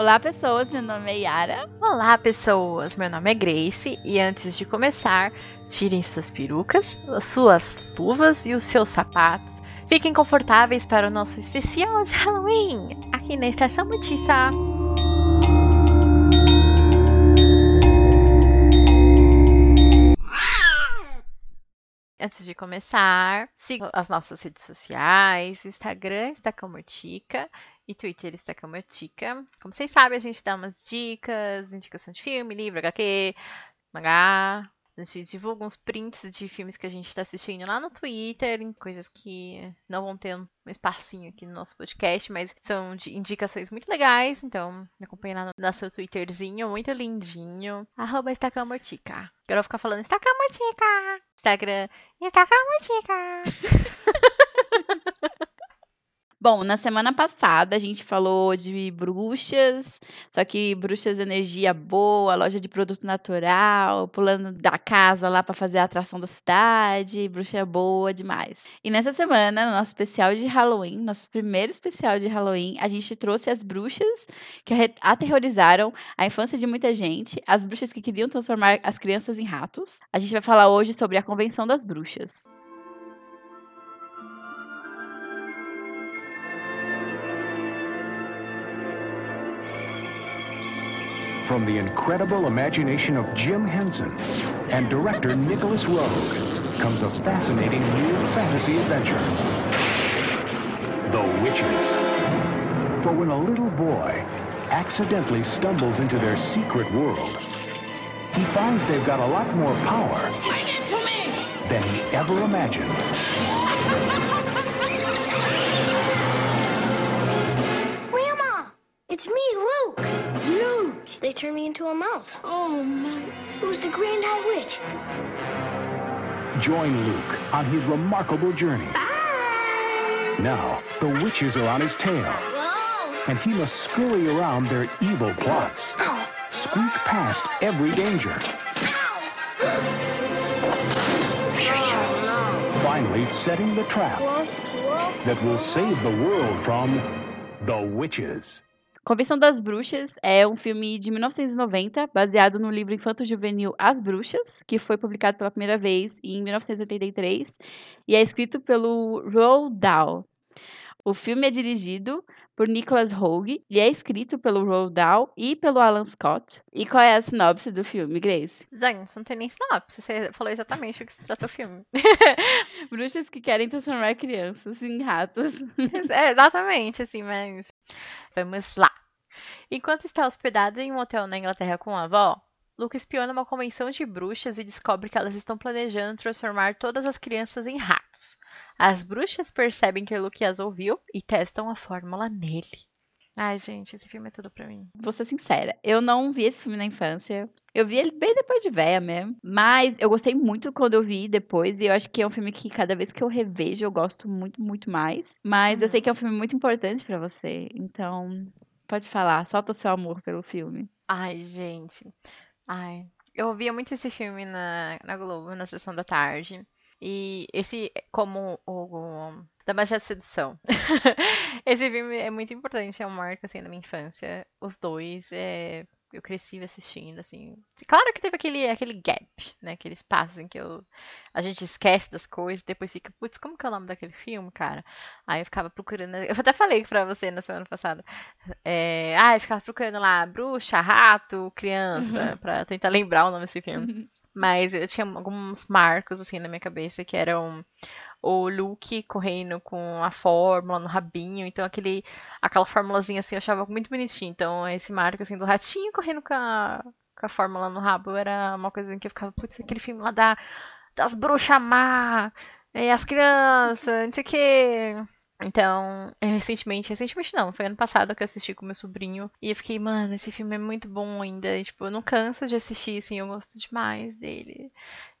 Olá, pessoas. Meu nome é Yara. Olá, pessoas. Meu nome é Grace. E antes de começar, tirem suas perucas, as suas luvas e os seus sapatos. Fiquem confortáveis para o nosso especial de Halloween aqui na Estação Mutiça. Antes de começar, siga as nossas redes sociais, Instagram, Estacamotica e Twitter, Estacamotica. Como vocês sabem, a gente dá umas dicas, indicação de filme, livro, HQ, mangá. A gente divulga uns prints de filmes que a gente está assistindo lá no Twitter, coisas que não vão ter um espacinho aqui no nosso podcast, mas são de indicações muito legais. Então, acompanhe lá no nosso Twitterzinho, muito lindinho. Arroba Estacamortica. Vou ficar falando Estacamortica! Instagram, Estacamortica! Bom, na semana passada a gente falou de bruxas, só que bruxas energia boa, loja de produto natural, pulando da casa lá para fazer a atração da cidade, bruxa boa demais. E nessa semana, no nosso especial de Halloween, nosso primeiro especial de Halloween, a gente trouxe as bruxas que aterrorizaram a infância de muita gente, as bruxas que queriam transformar as crianças em ratos. A gente vai falar hoje sobre a Convenção das Bruxas. From the incredible imagination of Jim Henson and director Nicholas Rogue comes a fascinating new fantasy adventure. The Witches. For when a little boy accidentally stumbles into their secret world, he finds they've got a lot more power than he ever imagined. Grandma, it's me, Luke. Luke. They turned me into a mouse. Oh, my. It was the Grand High Witch. Join Luke on his remarkable journey. Bye! Now, the witches are on his tail, Whoa. and he must scurry around their evil plots, Ow. squeak past every danger, Oh, finally setting the trap. Whoa, whoa. that will save the world from the witches. Convenção das Bruxas é um filme de 1990, baseado no livro infanto-juvenil As Bruxas, que foi publicado pela primeira vez em 1983 e é escrito pelo Roald Dahl. O filme é dirigido por Nicholas Rogue e é escrito pelo Roald Dahl e pelo Alan Scott. E qual é a sinopse do filme, Grace? Gente, não tem nem sinopse. Você falou exatamente o que se trata o filme. Bruxas que querem transformar crianças em ratos. É, exatamente, assim, mas. Vamos lá. Enquanto está hospedado em um hotel na Inglaterra com a avó, Luke espiona uma convenção de bruxas e descobre que elas estão planejando transformar todas as crianças em ratos. As bruxas percebem que Luke as ouviu e testam a fórmula nele. Ai, gente, esse filme é tudo pra mim. Vou ser sincera, eu não vi esse filme na infância. Eu vi ele bem depois de véia mesmo. Mas eu gostei muito quando eu vi depois. E eu acho que é um filme que cada vez que eu revejo eu gosto muito, muito mais. Mas eu sei que é um filme muito importante pra você. Então, pode falar. Solta o seu amor pelo filme. Ai, gente. Ai. Eu ouvia muito esse filme na, na Globo, na sessão da tarde. E esse, como o, o da Magia da Sedução. esse filme é muito importante, é um marco, assim, da minha infância. Os dois, é, eu cresci assistindo, assim. Claro que teve aquele, aquele gap, né? Aquele espaço em que eu, a gente esquece das coisas, depois fica, putz, como que é o nome daquele filme, cara? Aí eu ficava procurando, eu até falei pra você na semana passada. É, ah, eu ficava procurando lá, bruxa, rato, criança, pra tentar lembrar o nome desse filme. Mas eu tinha alguns marcos, assim, na minha cabeça, que eram o Luke correndo com a fórmula no rabinho. Então, aquele, aquela formulazinha, assim, eu achava muito bonitinho. Então, esse marco, assim, do ratinho correndo com a, com a fórmula no rabo era uma coisa que eu ficava, putz, aquele filme lá da, das bruxas má, e as crianças, não sei o quê. Então, é, recentemente, recentemente não, foi ano passado que eu assisti com meu sobrinho. E eu fiquei, mano, esse filme é muito bom ainda. E, tipo, eu não canso de assistir, assim, eu gosto demais dele.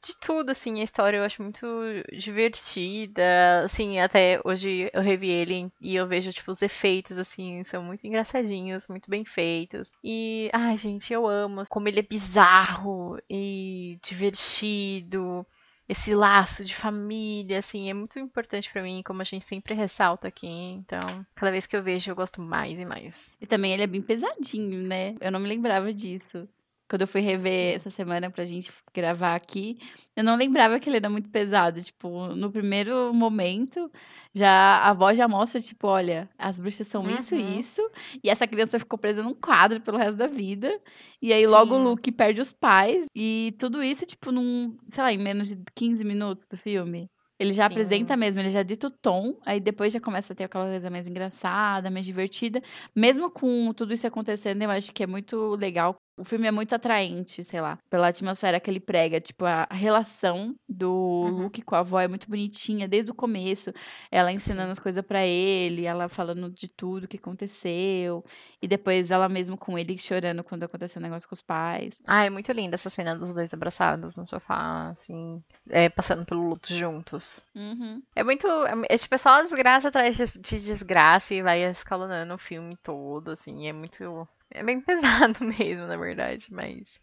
De tudo, assim, a história eu acho muito divertida. Assim, até hoje eu revi ele e eu vejo, tipo, os efeitos, assim, são muito engraçadinhos, muito bem feitos. E, ai, gente, eu amo como ele é bizarro e divertido. Esse laço de família, assim, é muito importante para mim, como a gente sempre ressalta aqui. Então, cada vez que eu vejo, eu gosto mais e mais. E também ele é bem pesadinho, né? Eu não me lembrava disso. Quando eu fui rever essa semana pra gente gravar aqui, eu não lembrava que ele era muito pesado. Tipo, no primeiro momento, já a avó já mostra, tipo, olha, as bruxas são isso e Uhum. isso. E essa criança ficou presa num quadro pelo resto da vida. E aí logo o Sim. Luke perde os pais. E tudo isso, tipo, num, sei lá, em menos de 15 minutos do filme. Ele já Sim. apresenta mesmo, ele já dita o tom, aí depois já começa a ter aquela coisa mais engraçada, mais divertida. Mesmo com tudo isso acontecendo, eu acho que é muito legal. O filme é muito atraente, sei lá, pela atmosfera que ele prega. Tipo, a relação do Uhum. Luke com a avó é muito bonitinha, desde o começo. Ela ensinando Sim. as coisas pra ele, ela falando de tudo que aconteceu. E depois ela mesmo com ele chorando quando aconteceu o negócio com os pais. Ah, é muito linda essa cena dos dois abraçados no sofá, assim, é, passando pelo luto juntos. Uhum. É muito. É, é, tipo, é só desgraça atrás de, de desgraça e vai escalonando o filme todo, assim. É muito. É bem pesado mesmo, na verdade, mas.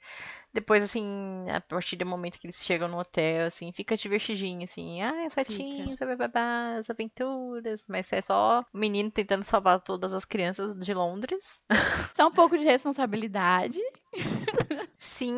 Depois, assim, a partir do momento que eles chegam no hotel, assim, fica divertidinho, assim. Ah, as ratinhas, bababá, as aventuras. Mas é só o menino tentando salvar todas as crianças de Londres. Só um pouco de responsabilidade. Sim,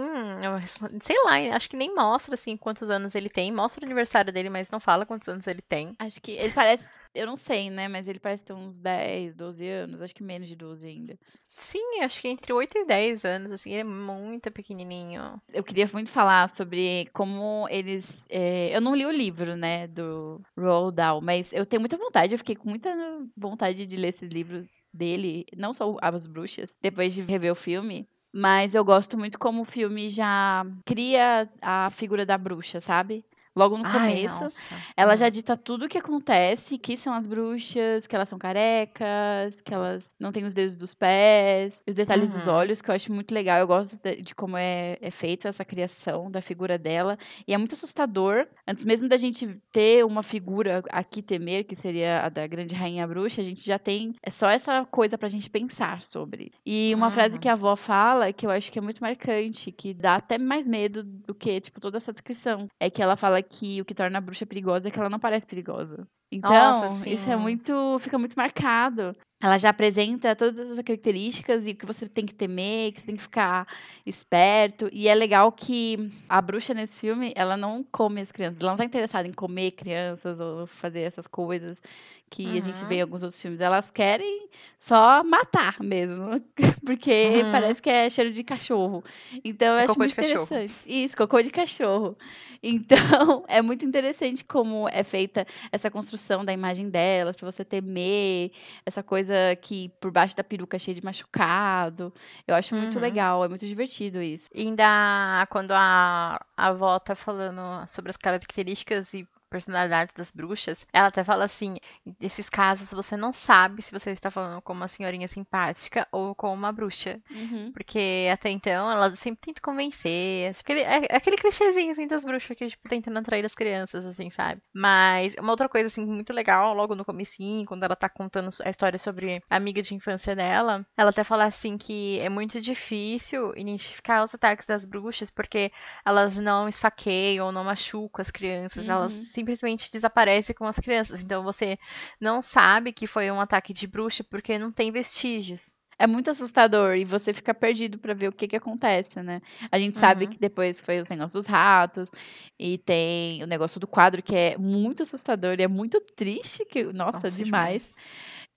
sei lá, acho que nem mostra assim quantos anos ele tem. Mostra o aniversário dele, mas não fala quantos anos ele tem. Acho que ele parece. Eu não sei, né? Mas ele parece ter uns 10, 12 anos. Acho que menos de 12 ainda. Sim, acho que entre 8 e 10 anos, assim, ele é muito pequenininho. Eu queria muito falar sobre como eles. é, Eu não li o livro, né, do Roald Dahl, mas eu tenho muita vontade. Eu fiquei com muita vontade de ler esses livros dele, não só As Bruxas, depois de rever o filme. Mas eu gosto muito como o filme já cria a figura da bruxa, sabe? Logo no Ai, começo. nossa. Ela já dita tudo o que acontece, que são as bruxas, que elas são carecas, que elas não têm os dedos dos pés, os detalhes dos Uhum. olhos, que eu acho muito legal. Eu gosto de, de como é, é feita essa criação da figura dela. E é muito assustador. Antes mesmo da gente ter uma figura aqui temer, que seria a da grande rainha bruxa, a gente já tem é só essa coisa pra gente pensar sobre. E uma frase Uhum. que a avó fala, que eu acho que é muito marcante, que dá até mais medo do que, tipo, toda essa descrição. É que ela fala que o que torna a bruxa perigosa é que ela não parece perigosa. Então, Nossa, isso é muito. fica muito marcado. Ela já apresenta todas as características e o que você tem que temer, que você tem que ficar esperto. E é legal que a bruxa nesse filme, ela não come as crianças. Ela não tá interessada em comer crianças ou fazer essas coisas que a gente vê em Uhum. alguns outros filmes. Elas querem só matar mesmo. Porque Uhum. parece que é cheiro de cachorro. Então eu É acho muito de cachorro. interessante. Isso, cocô de cachorro. Então, é muito interessante como é feita essa construção da imagem delas, pra você temer, essa coisa que por baixo da peruca é cheia de machucado. Eu acho muito Uhum. legal, é muito divertido isso. E ainda quando a, a avó tá falando sobre as características e personalidades das bruxas, ela até fala assim: nesses casos você não sabe se você está falando com uma senhorinha simpática ou com uma bruxa. Uhum. Porque até então ela sempre tenta convencer. Aquele, é, é aquele clichêzinho assim das bruxas que, tipo, tentando atrair as crianças, assim, sabe? Mas uma outra coisa, assim, muito legal, logo no comecinho, quando ela tá contando a história sobre a amiga de infância dela, ela até fala assim que é muito difícil identificar os ataques das bruxas, porque elas não esfaqueiam não machucam as crianças, elas Uhum. Simplesmente desaparecem com as crianças. Então você não sabe que foi um ataque de bruxa porque não tem vestígios. É muito assustador e você fica perdido pra ver o que que acontece, né? A gente sabe Uhum. que depois foi os negócios dos ratos e tem o negócio do quadro que é muito assustador e é muito triste, que nossa, Nossa, demais.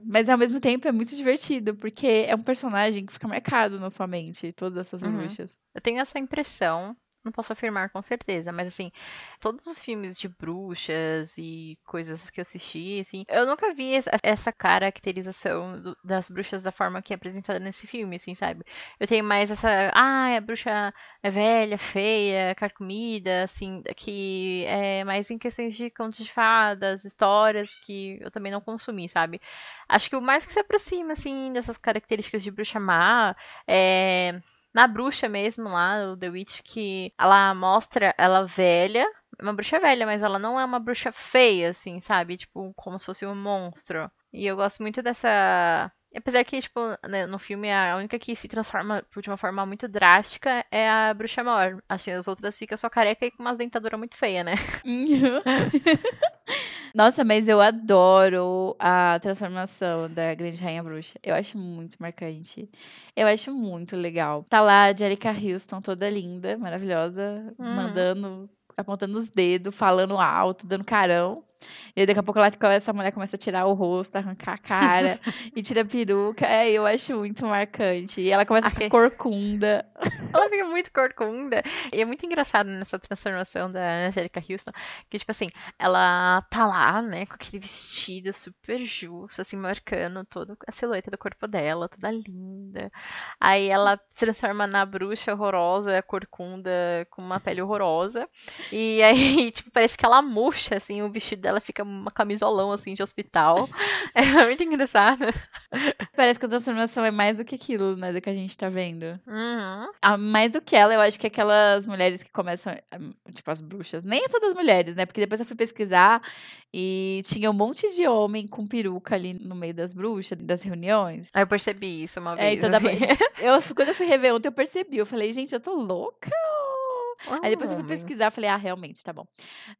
Mas ao mesmo tempo é muito divertido, porque é um personagem que fica marcado na sua mente, todas essas Uhum. bruxas. Eu tenho essa impressão, não posso afirmar com certeza, mas assim, todos os filmes de bruxas e coisas que eu assisti, assim, eu nunca vi essa- caracterização do- das bruxas da forma que é apresentada nesse filme, assim, sabe? Eu tenho mais essa, ah, a bruxa é velha, feia, carcomida, assim, que é mais em questões de contos de fadas, histórias que eu também não consumi, sabe? Acho que o mais que se aproxima, assim, dessas características de bruxa má é na bruxa mesmo lá, o The Witch, que ela mostra ela velha, é uma bruxa velha, mas ela não é uma bruxa feia, assim, sabe? Tipo, como se fosse um monstro. E eu gosto muito dessa Apesar que, tipo, né, no filme a única que se transforma de uma forma muito drástica é a bruxa maior. Assim, as outras ficam só careca e com umas dentaduras muito feias, né? Nossa, mas eu adoro a transformação da Grande Rainha Bruxa. Eu acho muito marcante. Eu acho muito legal. Tá lá a Jerica Houston, toda linda, maravilhosa, Uhum. mandando, apontando os dedos, falando alto, dando carão. E aí, daqui a pouco ela, essa mulher começa a tirar o rosto, arrancar a cara e tira a peruca. É, eu acho muito marcante. E ela começa a ficar corcunda. Ela fica muito corcunda. E é muito engraçado nessa transformação da Angélica Houston. Que, tipo assim, ela tá lá, né, com aquele vestido super justo, assim, marcando toda a silhueta do corpo dela, toda linda. Aí ela se transforma na bruxa horrorosa, corcunda, com uma pele horrorosa. E aí, tipo, parece que ela murcha, assim, o vestido dela fica uma camisolão, assim, de hospital. É muito engraçado. Parece que a transformação é mais do que aquilo, né, do que a gente tá vendo. Uhum. A mais do que ela, eu acho que aquelas mulheres que começam, tipo as bruxas, nem é todas as mulheres, né? Porque depois eu fui pesquisar e tinha um monte de homem com peruca ali no meio das bruxas, das reuniões. Aí eu percebi isso uma É, vez. então dá pra- assim. eu, quando eu fui rever ontem, eu percebi. Eu falei, gente, eu tô louca. Aí depois eu fui pesquisar, falei, ah, realmente, tá bom.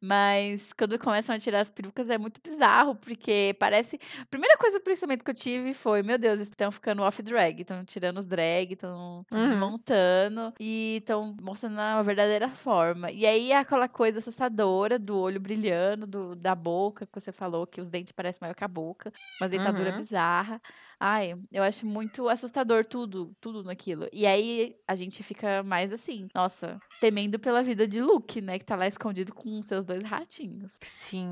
Mas quando começam a tirar as perucas é muito bizarro, porque parece. A primeira coisa, pensamento que eu tive foi: meu Deus, estão ficando off-drag, estão tirando os drag, estão se Uhum. desmontando e estão mostrando a verdadeira forma. E aí é aquela coisa assustadora do olho brilhando, do, da boca, que você falou, que os dentes parecem maior que a boca, uma dentadura Uhum. bizarra. Ai, eu acho muito assustador tudo, tudo naquilo. E aí a gente fica mais assim, nossa, temendo pela vida de Luke, né? Que tá lá escondido com seus dois ratinhos. Sim,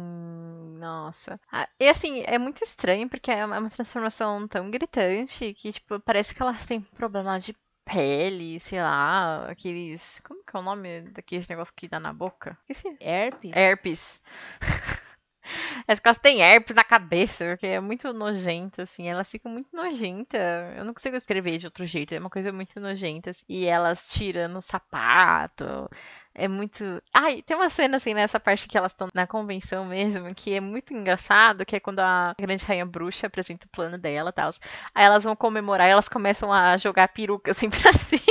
nossa. Ah, E assim, é muito estranho porque é uma é uma transformação tão gritante que, tipo, parece que elas têm problema de pele, sei lá, aqueles. Como que é o nome daqueles negócios que dá na boca? Esqueci. Herpes? Herpes. As que elas têm herpes na cabeça, porque é muito nojenta, assim. Elas ficam muito nojenta. Eu não consigo escrever de outro jeito. É uma coisa muito nojenta. assim. E elas tirando o sapato. É muito. Ai, tem uma cena assim nessa parte que elas estão na convenção mesmo, que é muito engraçado, que é quando a grande rainha bruxa apresenta o plano dela e tal. Aí elas vão comemorar e elas começam a jogar peruca assim pra cima.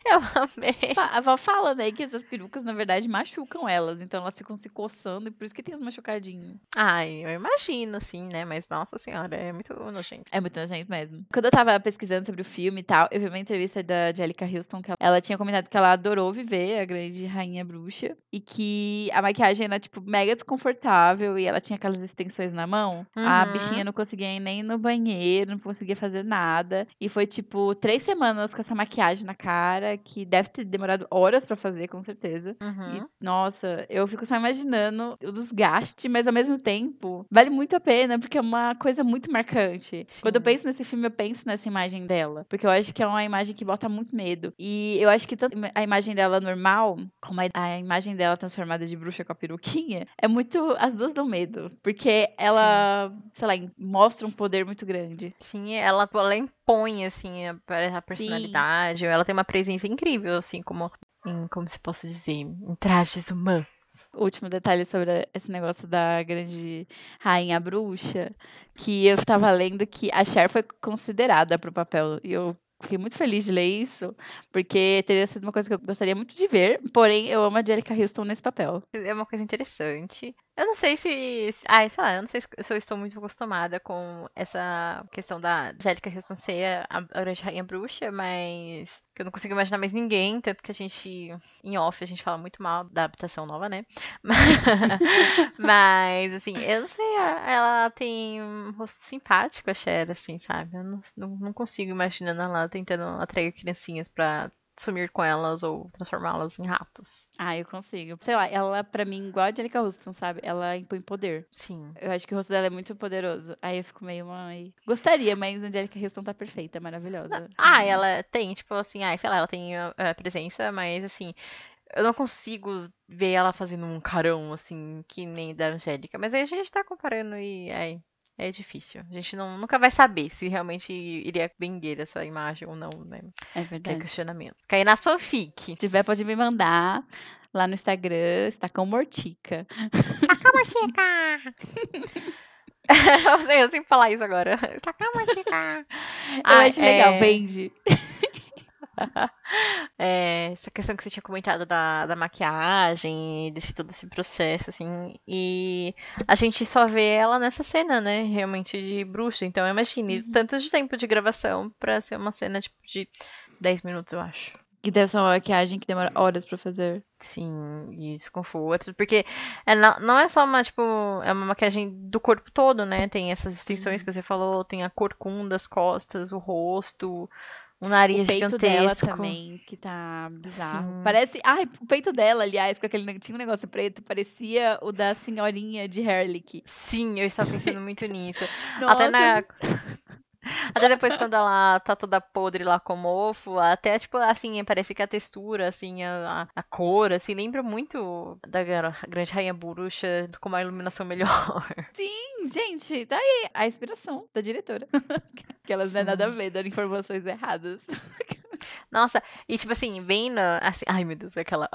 Eu amei. A avó fala, né, que essas perucas, na verdade, machucam elas. Então elas ficam se coçando e por isso que tem os machucadinhos. Ai, eu imagino, assim, né? Mas nossa senhora, é muito nojento. É muito nojento mesmo. Quando eu tava pesquisando sobre o filme e tal, eu vi uma entrevista da Angelica Houston que ela, ela tinha comentado que ela adorou viver a grande rainha bruxa e que a maquiagem era, tipo, mega desconfortável e ela tinha aquelas extensões na mão. A Uhum. bichinha não conseguia ir nem no banheiro, não conseguia fazer nada. E foi, tipo, três semanas com essa maquiagem na cara, que deve ter demorado horas pra fazer, com certeza. Uhum. E, nossa, eu fico só imaginando o desgaste, mas ao mesmo tempo vale muito a pena, porque é uma coisa muito marcante. Quando eu Sim. penso nesse filme, eu penso nessa imagem dela, porque eu acho que é uma imagem que bota muito medo. E eu acho que tanto a imagem dela normal, como a, imagem dela transformada de bruxa com a peruquinha, é muito. As duas dão medo, porque ela, sei lá, mostra um poder muito grande. Sim, ela, ela impõe, assim, a, a personalidade. Ela tem uma presença incrível, assim, como, em, como se posso dizer, em trajes humanos. último detalhe sobre esse negócio da grande rainha bruxa, que eu tava lendo que a Cher foi considerada pro papel. E eu fiquei muito feliz de ler isso, porque teria sido uma coisa que eu gostaria muito de ver, porém eu amo a Angelica Houston nesse papel. É uma coisa interessante. Eu não sei se. Ai, sei lá, eu não sei se eu estou muito acostumada com essa questão da Angélica ser a, grande rainha bruxa, mas eu não consigo imaginar mais ninguém, tanto que a gente, em off, a gente fala muito mal da adaptação nova, né? Mas, assim, eu não sei, ela tem um rosto simpático, a Cher, assim, sabe? Eu não, não, não consigo imaginar ela tentando atrair criancinhas pra sumir com elas ou transformá-las em ratos. Ah, eu consigo. Sei lá, ela pra mim igual a Angelica Houston, sabe? Ela impõe poder. Sim. Eu acho que o rosto dela é muito poderoso. Aí eu fico meio, mãe. Gostaria, mas a Angelica Houston tá perfeita, maravilhosa. Ah, ela tem, tipo assim, ah, sei lá, ela tem a, a presença, mas assim, eu não consigo ver ela fazendo um carão, assim, que nem da Angélica. Mas aí a gente tá comparando e aí é difícil. A gente não, nunca vai saber se realmente iria vender essa imagem ou não, né? É Que é verdade. questionamento. Cair na fanfic. Se tiver, pode me mandar lá no Instagram, Estacão Mortica. eu, sei, eu sempre falar isso agora. Está Eu ah, acho legal, é... vende. é, essa questão que você tinha comentado da, da maquiagem, desse todo esse processo, assim, e a gente só vê ela nessa cena, né, realmente de bruxa, então imagine, uhum. tanto de tempo de gravação pra ser uma cena, tipo, de 10 minutos, eu acho. Que deve ser uma maquiagem que demora horas pra fazer. Sim, e desconforto. Porque é, não é só uma, tipo, é uma maquiagem do corpo todo, né? Tem essas extensões que você falou, tem a corcunda das costas, o rosto, um nariz o peito gigantesco. dela também, que tá bizarro. Sim. Parece. Ai, o peito dela, aliás, com aquele. Tinha um negócio preto, parecia o da senhorinha de Herlick. Sim, eu estava pensando muito nisso. Nossa. Até na. Até depois, quando ela tá toda podre lá com mofo, até, tipo, assim, parece que a textura, assim, a, a cor, assim, lembra muito da Grande Rainha Bruxa com uma iluminação melhor. Sim, gente, tá aí a inspiração da diretora. que elas Sim. não é nada a ver, dando informações erradas. Nossa, e tipo assim, vendo assim, ai meu Deus, aquela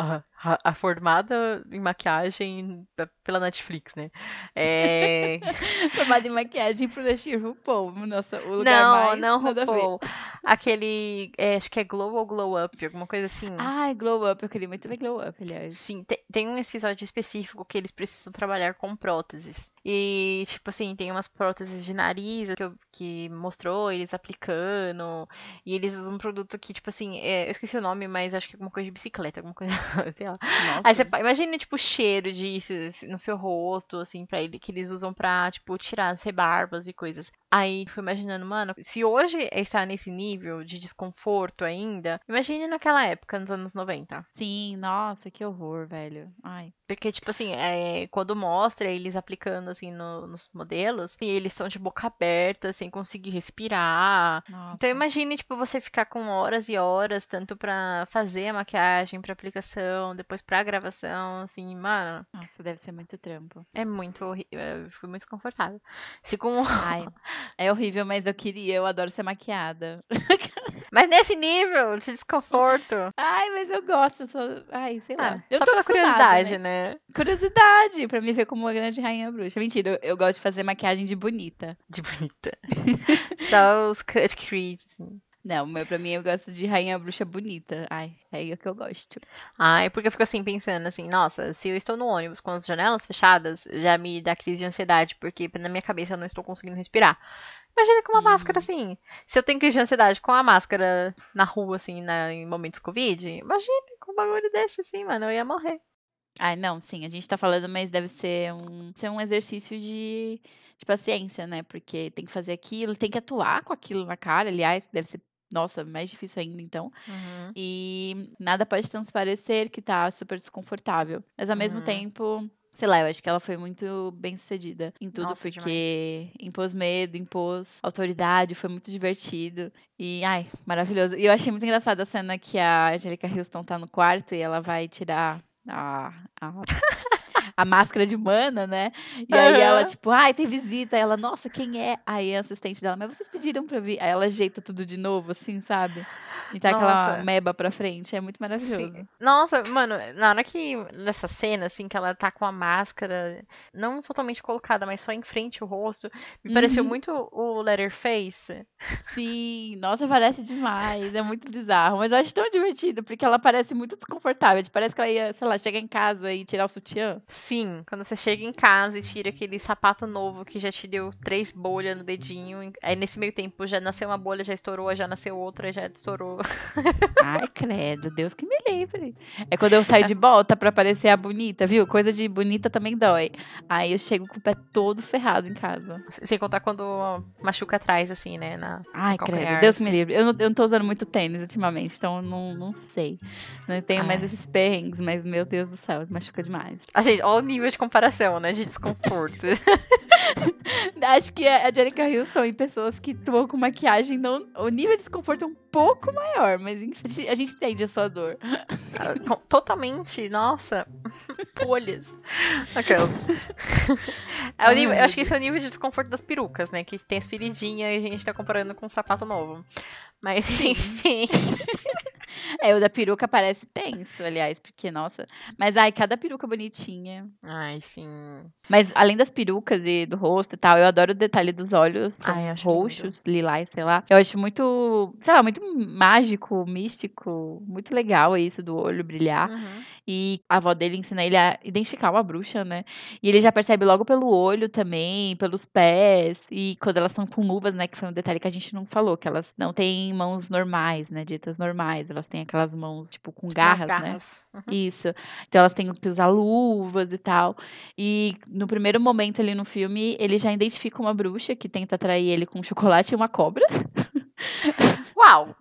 a, a, formada em maquiagem pela Netflix, né? É... formada em maquiagem pro Lexir RuPaul, nossa, o lugar não, mais não RuPaul. Aquele, é, acho que é Glow ou Glow Up, alguma coisa assim. Ah, Glow Up, eu queria muito ver Glow Up, aliás. Sim, tem, tem um episódio específico que eles precisam trabalhar com próteses. E, tipo assim, tem umas próteses de nariz que, que mostrou eles aplicando. E eles usam um produto que, tipo assim, é, eu esqueci o nome, mas acho que é alguma coisa de bicicleta, alguma coisa, sei lá. Nossa. Aí você imagina, tipo, o cheiro disso no seu rosto, assim, pra ele, que eles usam pra, tipo, tirar as rebarbas e coisas. Aí fui imaginando, mano, se hoje está nesse nível de desconforto ainda, imagine naquela época, nos anos 90. Sim, nossa, que horror, velho. Ai. Porque, tipo assim, é, quando mostra eles aplicando, assim, no, nos modelos, e eles estão de boca aberta, sem conseguir respirar. Nossa. Então, imagine, tipo, você ficar com horas e horas, tanto pra fazer a maquiagem, pra aplicação, depois pra gravação, assim, mano. Nossa, deve ser muito trampo. É muito horrível. Eu fui muito desconfortável. Se com... Ai, é horrível, mas eu queria, eu adoro ser maquiada. Mas nesse nível de desconforto. Ai, mas eu gosto, só... ai, sei lá. Ah, eu só pela curiosidade, né? né? Curiosidade, pra me ver como uma grande rainha bruxa. Mentira, eu, eu gosto de fazer maquiagem de bonita. De bonita. só os cut crease, assim. Não, meu, pra mim eu gosto de rainha bruxa bonita. Ai, é o que eu gosto. Ai, porque eu fico assim pensando assim, nossa, se eu estou no ônibus com as janelas fechadas, já me dá crise de ansiedade, porque na minha cabeça eu não estou conseguindo respirar. Imagina com uma hum. máscara assim. Se eu tenho crise de ansiedade com a máscara na rua, assim, na, em momentos Covid, imagina com um bagulho desse, assim, mano, eu ia morrer. Ai, não, sim, a gente tá falando, mas deve ser um, ser um exercício de, de paciência, né? Porque tem que fazer aquilo, tem que atuar com aquilo na cara, aliás, deve ser nossa, mais difícil ainda, então. Uhum. E nada pode transparecer que tá super desconfortável. Mas ao mesmo uhum. tempo, sei lá, eu acho que ela foi muito bem sucedida em tudo, Nossa, porque demais. impôs medo, impôs autoridade, foi muito divertido. E, ai, maravilhoso. E eu achei muito engraçada a cena que a Angelica Houston tá no quarto e ela vai tirar a, a a máscara de mana, né? E aí uhum. ela, tipo, ai, tem visita. Aí ela, nossa, quem é? Aí a assistente dela, mas vocês pediram pra vir. Aí ela ajeita tudo de novo, assim, sabe? E tá nossa. aquela meba pra frente. É muito maravilhoso. Sim. Nossa, mano, na hora que. Nessa cena, assim, que ela tá com a máscara, não totalmente colocada, mas só em frente o rosto, me uhum. pareceu muito o Letterface. Sim, nossa, parece demais. É muito bizarro. Mas eu acho tão divertido, porque ela parece muito desconfortável. Parece que ela ia, sei lá, chegar em casa e tirar o sutiã. Sim, quando você chega em casa e tira aquele sapato novo que já te deu três bolhas no dedinho, aí nesse meio tempo já nasceu uma bolha, já estourou, já nasceu outra, já estourou. Ai, credo, Deus que me livre. É quando eu saio de volta pra parecer a bonita, viu? Coisa de bonita também dói. Aí eu chego com o pé todo ferrado em casa. Sem contar quando machuca atrás, assim, né? Na, Ai, credo, Deus assim. me livre. Eu não, eu não tô usando muito tênis ultimamente, então não, não sei. Não tenho Ai. mais esses perrengues, mas meu Deus do céu, machuca demais. A gente, olha o nível de comparação, né? De desconforto. Acho que a Jerica Houston e pessoas que estão com maquiagem, não, o nível de desconforto é um pouco maior, mas a gente entende a sua dor. Ah, totalmente, nossa. Folhas. Aquelas. É o nível, eu acho que esse é o nível de desconforto das perucas, né? Que tem as feridinhas e a gente tá comparando com um sapato novo. Mas, enfim. É, o da peruca parece tenso, aliás, porque, nossa. Mas, ai, cada peruca bonitinha. Ai, sim. Mas, além das perucas e do rosto e tal, eu adoro o detalhe dos olhos. Ai, acho roxos, lilás, sei lá. Eu acho muito, sei lá, muito mágico, místico. Muito legal isso do olho brilhar. Uhum. E a avó dele ensina ele a identificar uma bruxa, né? E ele já percebe logo pelo olho também, pelos pés. E quando elas estão com luvas, né? Que foi um detalhe que a gente não falou, que elas não têm mãos normais, né? Ditas normais. Elas têm aquelas mãos, tipo, com garras, né? garras. Uhum. Isso. Então elas têm que usar luvas e tal. E no primeiro momento ali no filme, ele já identifica uma bruxa que tenta atrair ele com chocolate e uma cobra. Uau!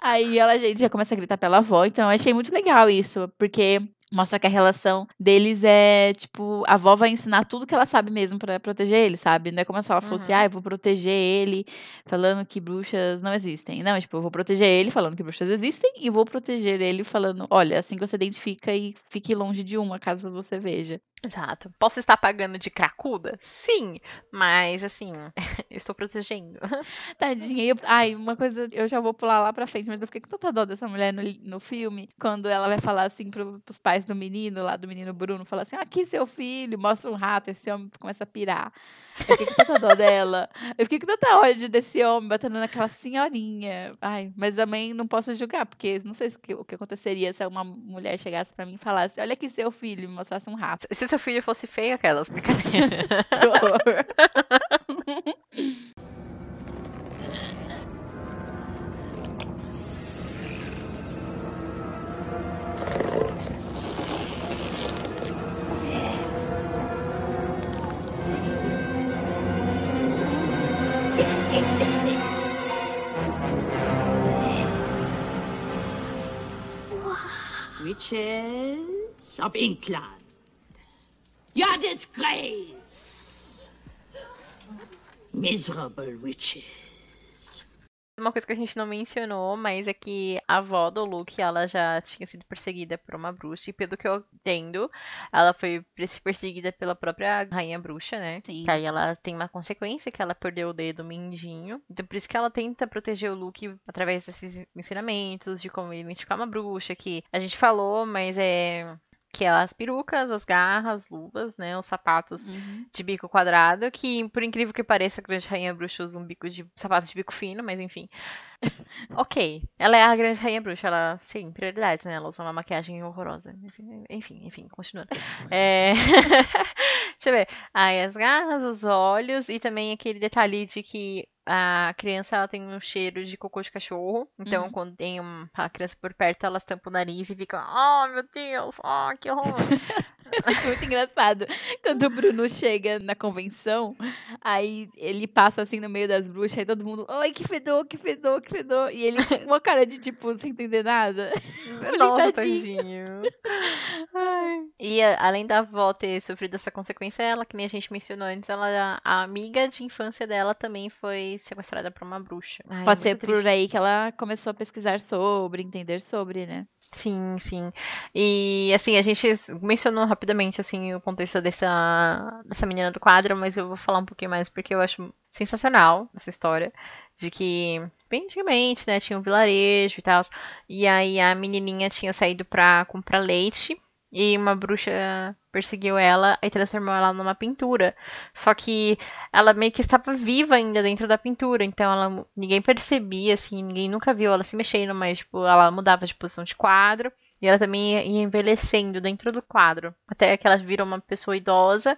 Aí ela gente, já começa a gritar pela avó. Então eu achei muito legal isso, porque mostra que a relação deles é tipo, a avó vai ensinar tudo que ela sabe mesmo pra proteger ele, sabe? Não é como se ela fosse, Uhum. ah, eu vou proteger ele falando que bruxas não existem. Não, é tipo, eu vou proteger ele falando que bruxas existem e vou proteger ele falando, olha, assim que você identifica e fique longe de uma caso você veja. Exato. Posso estar pagando de cracuda? Sim, mas assim, estou protegendo. Tadinha. Eu- ai, uma coisa, eu já vou pular lá pra frente, mas eu fiquei com tanta dó dessa mulher no, no filme, quando ela vai falar assim pro, pros pais do menino, lá do menino Bruno, fala assim, aqui seu filho, mostra um rato, esse homem começa a pirar. Eu fiquei com tanta dó dela. Eu fiquei com tanta ódio desse homem batendo naquela senhorinha. Ai, mas também não posso julgar, porque não sei o que aconteceria se uma mulher chegasse pra mim e falasse, olha aqui seu filho, e me mostrasse um rato. Se seu filho fosse feio, aquelas brincadeiras. Que horror. Witches of Inkland. Your disgrace. Miserable witches. Uma coisa que a gente não mencionou, mas é que a avó do Luke, ela já tinha sido perseguida por uma bruxa. E pelo que eu entendo, ela foi pers- perseguida pela própria rainha bruxa, né? Sim. Que aí ela tem uma consequência, que ela perdeu o dedo mindinho. Então por isso que ela tenta proteger o Luke através desses ensinamentos, de como identificar uma bruxa, que a gente falou, mas é... Que é as perucas, as garras, luvas, né? Os sapatos Uhum. de bico quadrado, que por incrível que pareça, a grande rainha bruxa usa um bico de sapato de bico fino, mas enfim. ok, ela é a grande rainha bruxa, ela, sim, prioridades, né? Ela usa uma maquiagem horrorosa. assim, Enfim, enfim, continuando. É... Deixa eu ver. Aí as garras, os olhos e também aquele detalhe de que a criança ela tem um cheiro de cocô de cachorro. Então, Uhum. quando tem um- a criança por perto, elas tampam o nariz e ficam, oh meu Deus, oh que horror. Acho muito engraçado. Quando o Bruno chega na convenção, aí ele passa assim no meio das bruxas, aí todo mundo, ai, que fedor, que fedor, que fedor. E ele com uma cara de tipo, sem entender nada. Nossa, tadinho. tadinho. E além da avó ter sofrido essa consequência, ela, que nem a gente mencionou antes, ela, a amiga de infância dela também foi sequestrada por uma bruxa. Ai, é Pode ser muito por triste. aí que ela começou a pesquisar sobre, entender sobre, né? Sim, sim. E assim, a gente mencionou rapidamente assim o contexto dessa, dessa menina do quadro, mas eu vou falar um pouquinho mais porque eu acho sensacional essa história de que bem antigamente, né, tinha um vilarejo e tal, e aí a menininha tinha saído pra comprar leite e uma bruxa perseguiu ela e transformou ela numa pintura. Só que ela meio que estava viva ainda dentro da pintura, então ela ninguém percebia assim, ninguém nunca viu ela se mexendo, mas tipo, ela mudava de posição de quadro e ela também ia, envelhecendo dentro do quadro, até que ela virou uma pessoa idosa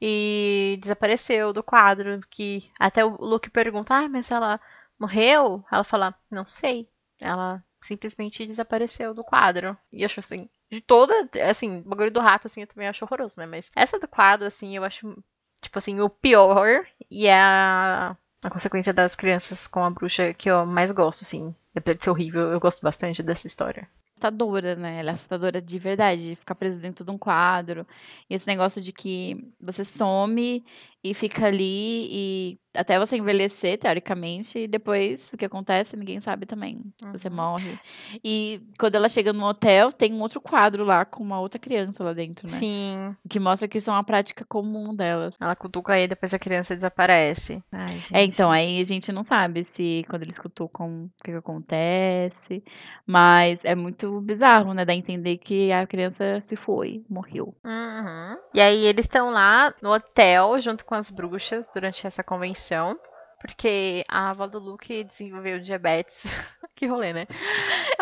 e desapareceu do quadro, que até o Luke pergunta: "Ah, mas ela morreu?" Ela fala: "Não sei. Ela simplesmente desapareceu do quadro." E acho assim, de toda, assim, o bagulho do rato assim, eu também acho horroroso, né? Mas essa do quadro assim, eu acho tipo assim, o pior e é a a consequência das crianças com a bruxa que eu mais gosto, assim. Apesar de ser horrível, eu gosto bastante dessa história. assustadora, né? Ela é assustadora de verdade, ficar preso dentro de um quadro. E esse negócio de que você some e fica ali e até você envelhecer, teoricamente, e depois o que acontece, ninguém sabe também. Você Uhum. morre. E quando ela chega no hotel, tem um outro quadro lá com uma outra criança lá dentro, né? Sim. Que mostra que isso é uma prática comum delas. Ela cutuca aí, depois a criança desaparece. Ai, É, então, aí a gente não sabe se quando eles cutucam o que, que acontece. Mas é muito bizarro, né? Dá a entender que a criança se foi, morreu. Uhum. E aí eles estão lá no hotel junto com as bruxas durante essa convenção. Porque a avó do Luke desenvolveu diabetes. que rolê, né?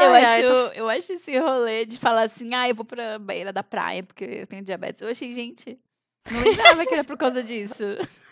Eu, Ai, acho, ai, tô- eu acho esse rolê de falar assim, ah, eu vou pra beira da praia porque eu tenho diabetes. Eu achei, gente, não lembrava que era por causa disso.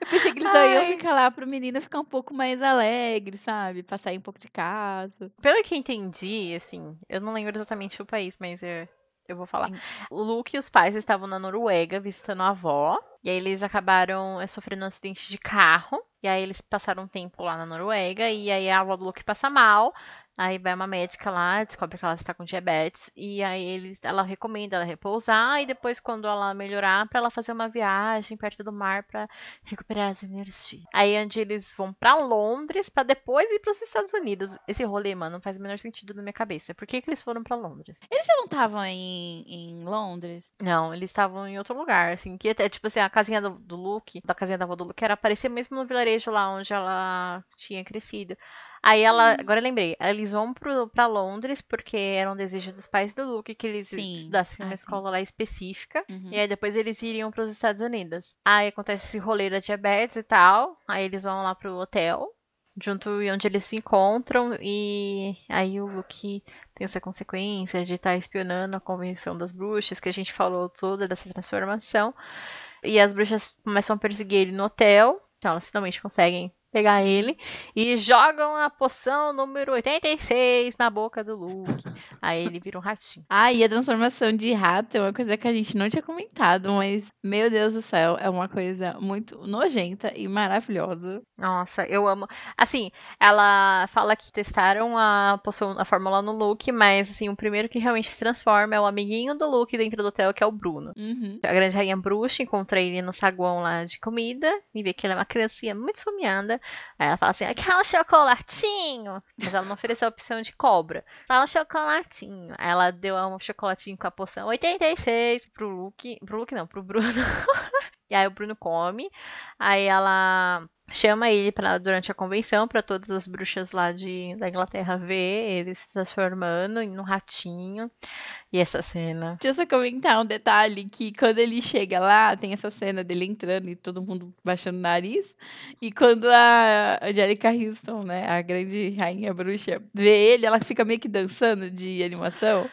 Eu pensei que eles só iam ficar lá pro menino ficar um pouco mais alegre, sabe? Pra sair um pouco de casa. Pelo que entendi, assim, eu não lembro exatamente o país, mas eu, eu vou falar. Sim. O Luke e os pais estavam na Noruega visitando a avó. E aí eles acabaram eh, sofrendo um acidente de carro. E aí eles passaram um tempo lá na Noruega. E aí a avó do Luke passa mal. Aí vai uma médica lá, descobre que ela está com diabetes. E aí eles, ela recomenda ela repousar. E depois, quando ela melhorar, pra ela fazer uma viagem perto do mar pra recuperar as energias. Aí onde eles vão pra Londres pra depois ir pros Estados Unidos. Esse rolê, mano, não faz o menor sentido na minha cabeça. Por que, que eles foram pra Londres? Eles já não estavam em, em Londres? Não, eles estavam em outro lugar, assim, que até, tipo assim, a casinha do, do Luke, da casinha da avó do Luke, era aparecer mesmo no vilarejo lá onde ela tinha crescido. Aí ela, agora eu lembrei, eles vão pro, pra Londres porque era um desejo dos pais do Luke que eles Sim. estudassem uma Ah, sim. escola lá específica. Uhum. E aí depois eles iriam pros Estados Unidos. Aí acontece esse rolê da diabetes e tal. Aí eles vão lá pro hotel, junto e onde eles se encontram. E aí o Luke tem essa consequência de estar espionando a convenção das bruxas, que a gente falou toda dessa transformação. E as bruxas começam a perseguir ele no hotel. Então elas finalmente conseguem pegar ele e jogam a poção número 86 na boca do Luke. Aí ele vira um ratinho. Ah, e a transformação de rato é uma coisa que a gente não tinha comentado, mas, meu Deus do céu, é uma coisa muito nojenta e maravilhosa. Nossa, eu amo. Assim, ela fala que testaram a poção, a fórmula no Luke, mas assim, o primeiro que realmente se transforma é o amiguinho do Luke dentro do hotel, que é o Bruno. Uhum. A grande rainha bruxa encontra ele no saguão lá de comida e vê que ele é uma criancinha muito esfomeada. Aí ela fala assim: quer um chocolatinho? Mas ela não ofereceu a opção de cobra. Só um chocolatinho. Aí ela deu um chocolatinho com a poção 86 pro Luke. Pro Luke não, pro Bruno. e aí o Bruno come. Aí ela chama ele para durante a convenção para todas as bruxas lá de, da Inglaterra ver ele se transformando em um ratinho. E essa cena. Deixa eu só comentar um detalhe, que quando ele chega lá, tem essa cena dele entrando e todo mundo baixando o nariz. E quando a Angelica Houston, né, a grande rainha bruxa, vê ele, ela fica meio que dançando de animação.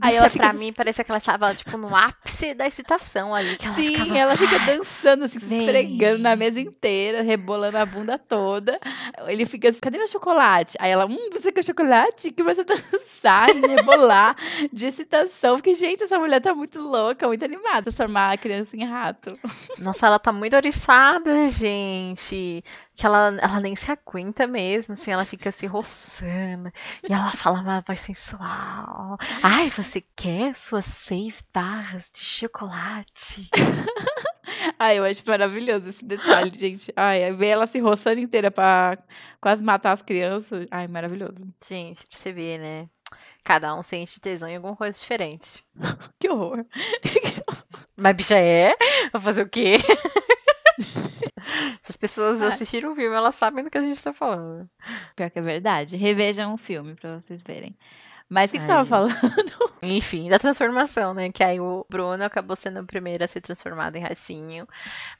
Aí ela fica pra mim, parece que ela estava, tipo, no ápice da excitação ali. Que ela Sim, ficava... ela fica dançando, assim, se vem. esfregando na mesa inteira, rebolando a bunda toda. Ele fica assim, cadê meu chocolate? Aí ela, hum, você quer chocolate? Que começa a dançar e rebolar de excitação. Fiquei, gente, essa mulher tá muito louca, muito animada, transformar a criança em rato. Nossa, ela tá muito oriçada, gente. Que ela, ela nem se aguenta mesmo, assim, ela fica se roçando. E ela fala uma voz sensual. Ai, você quer suas seis barras de chocolate? Ai, eu acho maravilhoso esse detalhe, gente. Ai, ver ela se roçando inteira pra quase matar as crianças. Ai, maravilhoso. Gente, pra você ver, né? Cada um sente tesão em alguma coisa diferente. Que horror. Mas, bicha, é? Vai fazer o quê? Se as pessoas Ai. assistiram o filme, elas sabem do que a gente tá falando. Pior que é verdade. Revejam o filme pra vocês verem. Mas o que, que tava falando? Enfim, da transformação, né? Que aí o Bruno acabou sendo o primeiro a ser transformado em ratinho.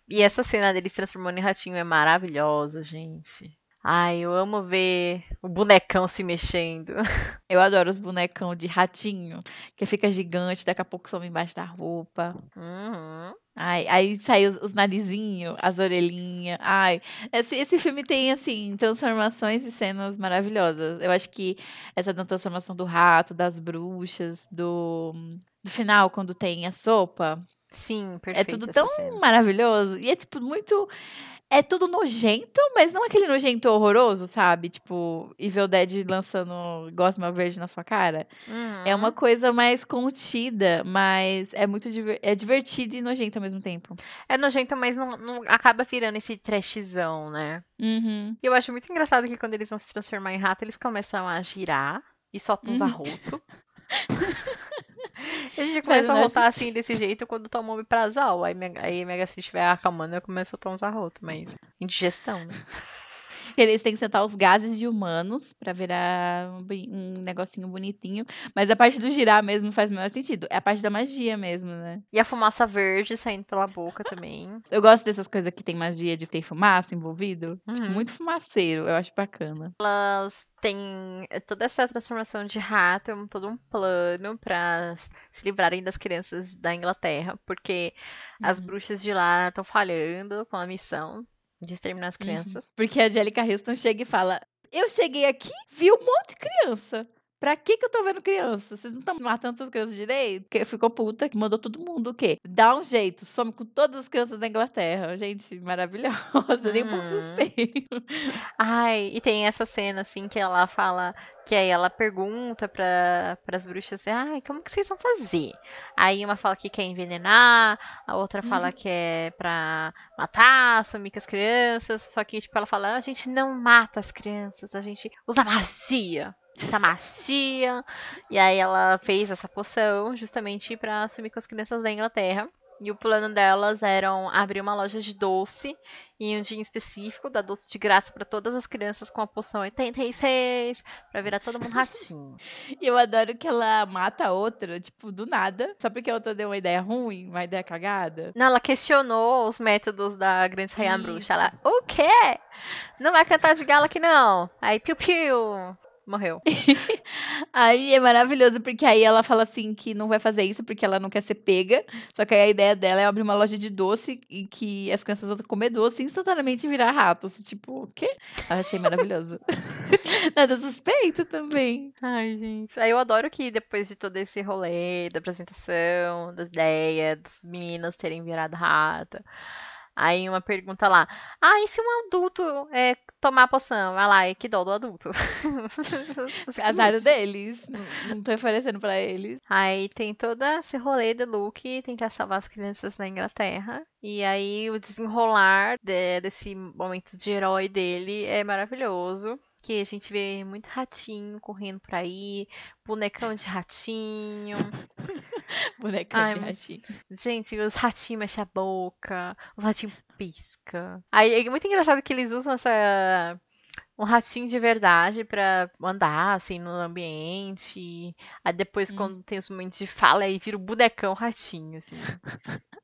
E essa cena dele se transformando em ratinho é maravilhosa, gente. Ai, eu amo ver o bonecão se mexendo. Eu adoro os bonecão de ratinho, que fica gigante, daqui a pouco some embaixo da roupa. Uhum. Ai, aí sai os, os narizinhos, as orelhinhas. Ai, esse, esse filme tem, assim, transformações e cenas maravilhosas. Eu acho que essa transformação do rato, das bruxas, do, do final, quando tem a sopa. Sim, É perfeito tudo essa tão cena. maravilhoso. E é, tipo, muito. É tudo nojento, mas não aquele nojento horroroso, sabe? Tipo, Evil Dead lançando gosma verde na sua cara. É uma Uhum. coisa mais contida, mas é muito é divertido e nojento ao mesmo tempo. É nojento, mas não, não acaba virando esse trashzão, né? Uhum. E eu acho muito engraçado que quando eles vão se transformar em rato, eles começam a girar e soltam uns Uhum. arrotos. A gente começa a rotar assim desse jeito quando toma omeprazol. Aí, aí minha gastrite estiver acalmando, eu começo a soltar uns arrotos, mas indigestão, né? Eles têm que sentar os gases de humanos pra virar um, um negocinho bonitinho. Mas a parte do girar mesmo faz o menor sentido. É a parte da magia mesmo, né? E a fumaça verde saindo pela boca também. Eu gosto dessas coisas que tem magia de ter fumaça envolvido. Tipo, Uhum. muito fumaceiro. Eu acho bacana. Elas têm eh, toda essa transformação de rato, é um- todo um plano pra s- se livrarem das crianças da Inglaterra, porque as Uhum. bruxas de lá estão falhando com a missão de exterminar as Uhum. crianças. Porque a Angelica Houston chega e fala: Eu cheguei aqui, vi um monte de criança. Pra que que eu tô vendo criança? Vocês não estão matando essas crianças direito? Porque ficou puta que mandou todo mundo o quê? Dá um jeito, some com todas as crianças da Inglaterra. Gente, maravilhosa, nem um pouco suspeito. Ai, e tem essa cena assim que ela fala, que aí ela pergunta para as bruxas, ai, como que vocês vão fazer? Aí uma fala que quer envenenar, a outra fala Uhum. que é pra matar, sumir com as crianças, só que tipo ela fala, a gente não mata as crianças, a gente usa magia. Muita magia. E aí ela fez essa poção justamente pra sumir com as crianças da Inglaterra. E o plano delas era abrir uma loja de doce em um dia específico, dar doce de graça pra todas as crianças com a poção 86, pra virar todo mundo ratinho. E eu adoro que ela mata a outra, tipo, do nada. Só porque a outra deu uma ideia ruim, uma ideia cagada. Não, ela questionou os métodos da Grande Rainha. Bruxa. Ela, o quê? Não vai cantar de gala aqui não. Aí, piu-piu. Morreu. Aí é maravilhoso, porque aí ela fala assim que não vai fazer isso porque ela não quer ser pega. Só que aí a ideia dela é abrir uma loja de doce e que as crianças vão comer doce e instantaneamente virar ratos. Tipo, o quê? Eu achei maravilhoso. Nada suspeito também. Ai, gente. Aí eu adoro que depois de todo esse rolê da apresentação, da ideia, das meninas terem virado rata. Aí uma pergunta lá. Ah, e se um adulto é, tomar a poção? Vai lá, e que dó do adulto. Azar deles. Não, não tô oferecendo pra eles. Aí tem todo esse rolê do Luke tentar salvar as crianças na Inglaterra. E aí o desenrolar de- desse momento de herói dele é maravilhoso. Que a gente vê muito ratinho correndo por aí, bonecão de ratinho. Boneca Ai, de ratinho. Gente, os ratinhos mexem a boca, os ratinhos pisca. Aí é muito engraçado que eles usam essa um ratinho de verdade pra andar assim no ambiente. Aí depois Hum. quando tem os momentos de fala aí vira o bonecão ratinho assim.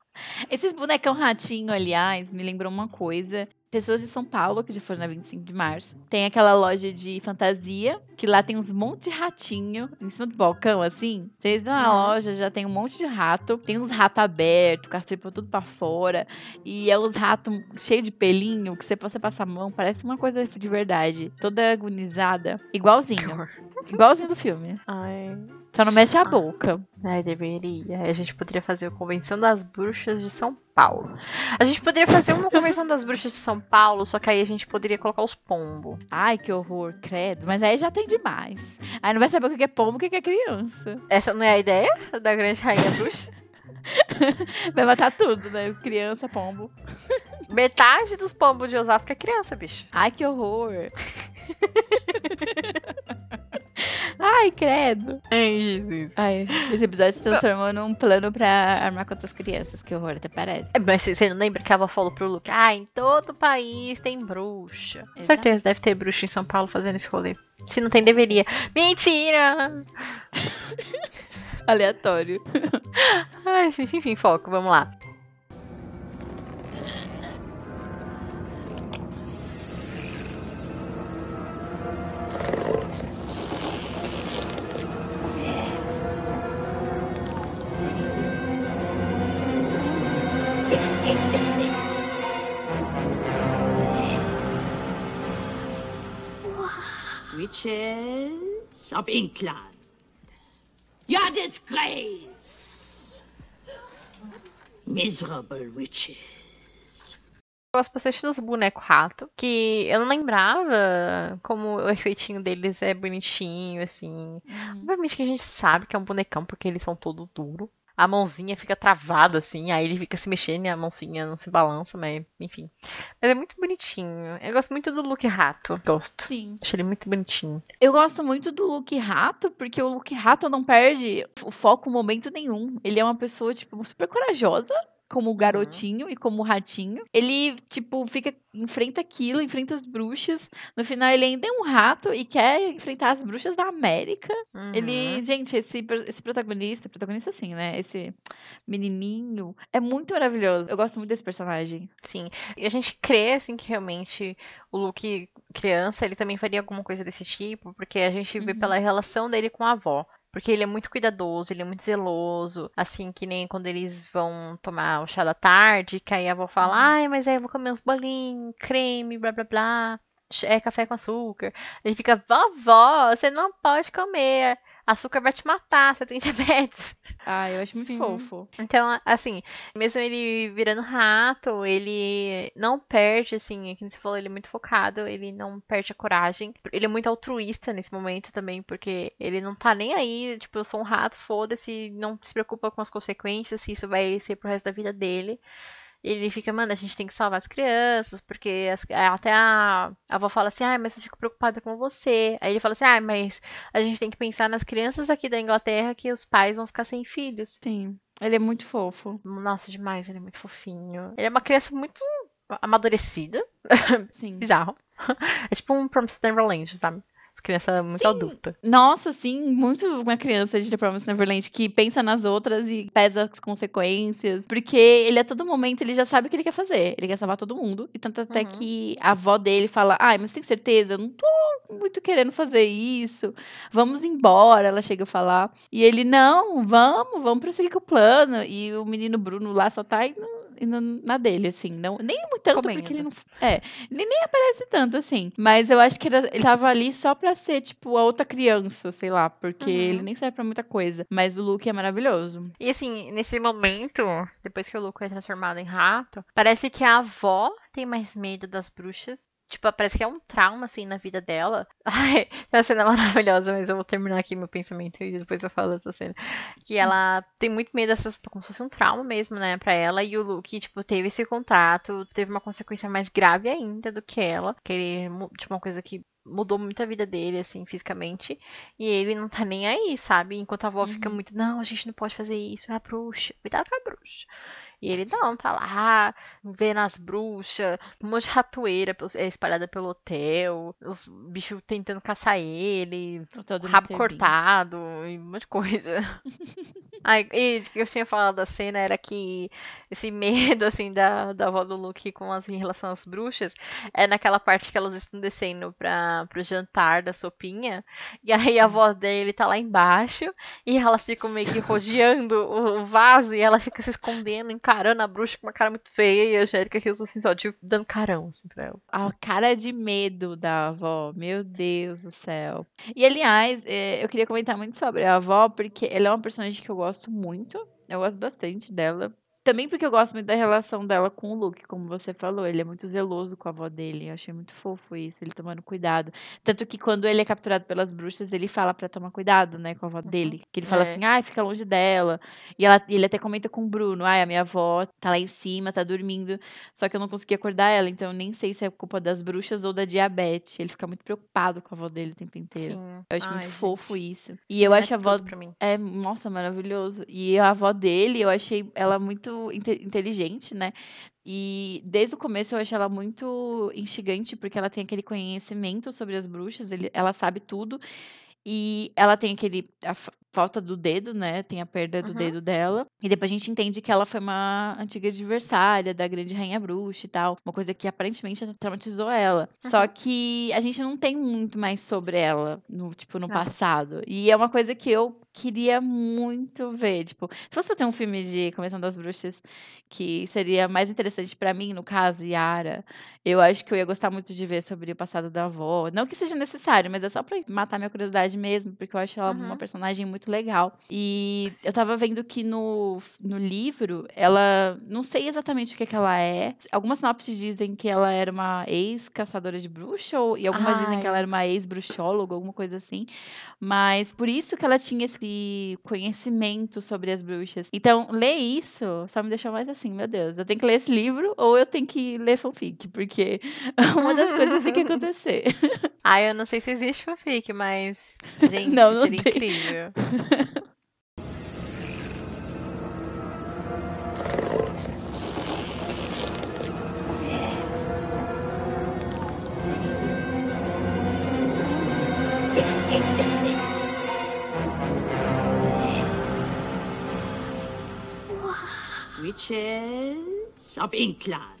Esses bonecão ratinho, aliás, me lembrou uma coisa. Pessoas de São Paulo, que já foram na 25 de março, tem aquela loja de fantasia, que lá tem uns monte de ratinho em cima do balcão, assim. Vocês na Uhum. loja já tem um monte de rato, tem uns ratos abertos, com as tripas tudo pra fora. E é uns ratos cheios de pelinho, que você passa a mão, parece uma coisa de verdade. Toda agonizada. Igualzinho. Igualzinho do filme. Ai, Só não mexe a boca. ai, deveria. A gente poderia fazer a Convenção das Bruxas de São Paulo. A gente poderia fazer uma Convenção das Bruxas de São Paulo, só que aí a gente poderia colocar os pombos. Ai, que horror, credo. Mas aí já tem demais. Aí não vai saber o que é pombo e o que é criança. Essa não é a ideia da grande rainha bruxa? Vai matar tudo, né? Criança, pombo. Metade dos pombos de Osasco é criança, bicho. Ai, que horror. Ai, credo. Ai, Jesus. Ai, esse episódio se transformou num plano pra armar contra as crianças. Que horror, até parece. É, mas você não lembra que a avó falou pro Luke? Ah, em todo o país tem bruxa. Com certeza deve ter bruxa em São Paulo fazendo esse rolê. Se não tem, deveria. Mentira! Aleatório. Ai, gente, enfim, foco, vamos lá. Of England. Your disgrace. Miserable witches. Eu gosto bastante dos bonecos rato, que eu não lembrava como o efeitinho deles é bonitinho, assim. Uhum. Obviamente que a gente sabe que é um bonecão, porque eles são todo duro. A mãozinha fica travada, assim, aí ele fica se mexendo e a mãozinha não se balança, mas enfim. Mas é muito bonitinho. Eu gosto muito do look rato. Gosto. Sim. Acho ele muito bonitinho. Eu gosto muito do Luke Rato, porque o Luke Rato não perde o foco em momento nenhum. Ele é uma pessoa, tipo, super corajosa. Como garotinho e como ratinho. Ele, tipo, fica. Enfrenta aquilo, enfrenta as bruxas. No final, ele ainda é um rato e quer enfrentar as bruxas da América. Uhum. Ele, gente, esse, esse protagonista, protagonista sim, né? Esse menininho é muito maravilhoso. Eu gosto muito desse personagem. Sim. E a gente crê, assim, que realmente o Luke criança, ele também faria alguma coisa desse tipo, porque a gente vê Uhum. pela relação dele com a avó. Porque ele é muito cuidadoso, ele é muito zeloso. Assim, que nem quando eles vão tomar o chá da tarde, que aí a avó fala, Uhum. ai, mas aí eu vou comer uns bolinhos, creme, blá blá blá. É café com açúcar. Ele fica, vovó, você não pode comer. Açúcar vai te matar, você tem diabetes. Ah, eu acho muito Sim. fofo. Então, assim, mesmo ele virando rato, ele não perde, assim, como você falou, ele é muito focado, ele não perde a coragem. Ele é muito altruísta nesse momento também, porque ele não tá nem aí, tipo, eu sou um rato, foda-se, não se preocupa com as consequências, se isso vai ser pro resto da vida dele. Ele fica, mano, a gente tem que salvar as crianças, porque as- até a, a avó fala assim, ah, mas eu fico preocupada com você. Aí ele fala assim, ah, mas a gente tem que pensar nas crianças aqui da Inglaterra que os pais vão ficar sem filhos. Sim. Ele é muito fofo. Nossa, demais, ele é muito fofinho. Ele é uma criança muito amadurecida. Sim. Bizarro. É tipo um Promised Neverland, sabe? Criança muito Sim. adulta. Nossa, sim, muito uma criança de The Promised Neverland que pensa nas outras e pesa as consequências. Porque ele a todo momento ele já sabe o que ele quer fazer. Ele quer salvar todo mundo. E tanto até Uhum. que a avó dele fala: Ai, mas tem certeza? Eu não tô muito querendo fazer isso. Vamos embora. Ela chega a falar. E ele: Não, vamos, vamos prosseguir com o plano. E o menino Bruno lá só tá indo, indo na dele, assim. Não, nem muito tanto porque ele não. É, ele nem aparece tanto assim. Mas eu acho que era- ele tava ali só pra ser, tipo, a outra criança, sei lá. Porque Uhum. ele nem serve pra muita coisa. Mas o Luke é maravilhoso. E assim, nesse momento, depois que o Luke é transformado em rato, parece que a avó tem mais medo das bruxas. Tipo, parece que é um trauma, assim, na vida dela. Ai, é uma cena maravilhosa, mas eu vou terminar aqui meu pensamento e depois eu falo dessa cena. Que ela tem muito medo dessas, como se fosse um trauma mesmo, né, pra ela. E o Luke, tipo, teve esse contato, teve uma consequência mais grave ainda do que ela. Que ele, tipo, uma coisa que mudou muito a vida dele, assim, fisicamente. E ele não tá nem aí, sabe? Enquanto a avó fica Uhum. muito, não, a gente não pode fazer isso, é a bruxa, cuidado com a bruxa. E ele não, tá lá, vendo as bruxas, um monte de ratoeira é, espalhada pelo hotel, os bichos tentando caçar ele, rabo cortado e um monte de coisa. Ai, e o que eu tinha falado da cena era que esse medo, assim, da, da avó do Luke com as, em relação às bruxas é naquela parte que elas estão descendo pra, pro jantar da sopinha. E aí a avó dele tá lá embaixo e elas ficam meio que rodeando o, o vaso e ela fica se escondendo, encarando a bruxa com uma cara muito feia. E a Angélica Rios, assim, só tipo, dando carão, assim, pra ela. A cara de medo da avó, meu Deus do céu. E aliás, eh, eu queria comentar muito sobre a avó, porque ela é uma personagem que eu gosto muito. Eu gosto bastante dela. Também porque eu gosto muito da relação dela com o Luke, como você falou. Ele é muito zeloso com a avó dele. Eu achei muito fofo isso, ele tomando cuidado. Tanto que quando ele é capturado pelas bruxas, ele fala pra tomar cuidado, né, com a avó dele. Que ele fala É. assim, ai, fica longe dela. E ela, ele até comenta com o Bruno, ai, a minha avó tá lá em cima, tá dormindo. Só que eu não consegui acordar ela, então eu nem sei se é culpa das bruxas ou da diabetes. Ele fica muito preocupado com a avó dele o tempo inteiro. Sim. Eu acho Ai, muito fofo gente. isso. Esse E eu filme acho é a avó é, nossa, maravilhoso. E a avó dele, eu achei ela muito inte- inteligente, né? E desde o começo eu achei ela muito instigante, porque ela tem aquele conhecimento sobre as bruxas, ele- ela sabe tudo. E ela tem aquele. Falta do dedo, né? Tem a perda do Uhum. dedo dela. E depois a gente entende que ela foi uma antiga adversária da grande rainha bruxa e tal. Uma coisa que aparentemente traumatizou ela. Só Uhum. que a gente não tem muito mais sobre ela, no, tipo, no Não. passado. E é uma coisa que eu queria muito ver. Tipo, se fosse pra ter um filme de Convenção das Bruxas que seria mais interessante pra mim, no caso, Yara, Eu acho que eu ia gostar muito de ver sobre o passado da avó. Não que seja necessário, mas é só pra matar minha curiosidade mesmo, porque eu acho ela Uhum. uma personagem muito legal. E Sim. eu tava vendo que no, no livro, ela. Não sei exatamente o que, que ela é. Algumas sinopses dizem que ela era uma ex-caçadora de bruxa, ou, e algumas dizem que ela Ai. era uma ex-bruxóloga, alguma coisa assim. Mas por isso que ela tinha esse conhecimento sobre as bruxas. Então, ler isso só me deixou mais assim, meu Deus, eu tenho que ler esse livro ou eu tenho que ler fanfic, porque uma das coisas tem que acontecer. Ai, eu não sei se existe fanfic, mas. Gente, Não, não seria tem. incrível. Witches of Inkland.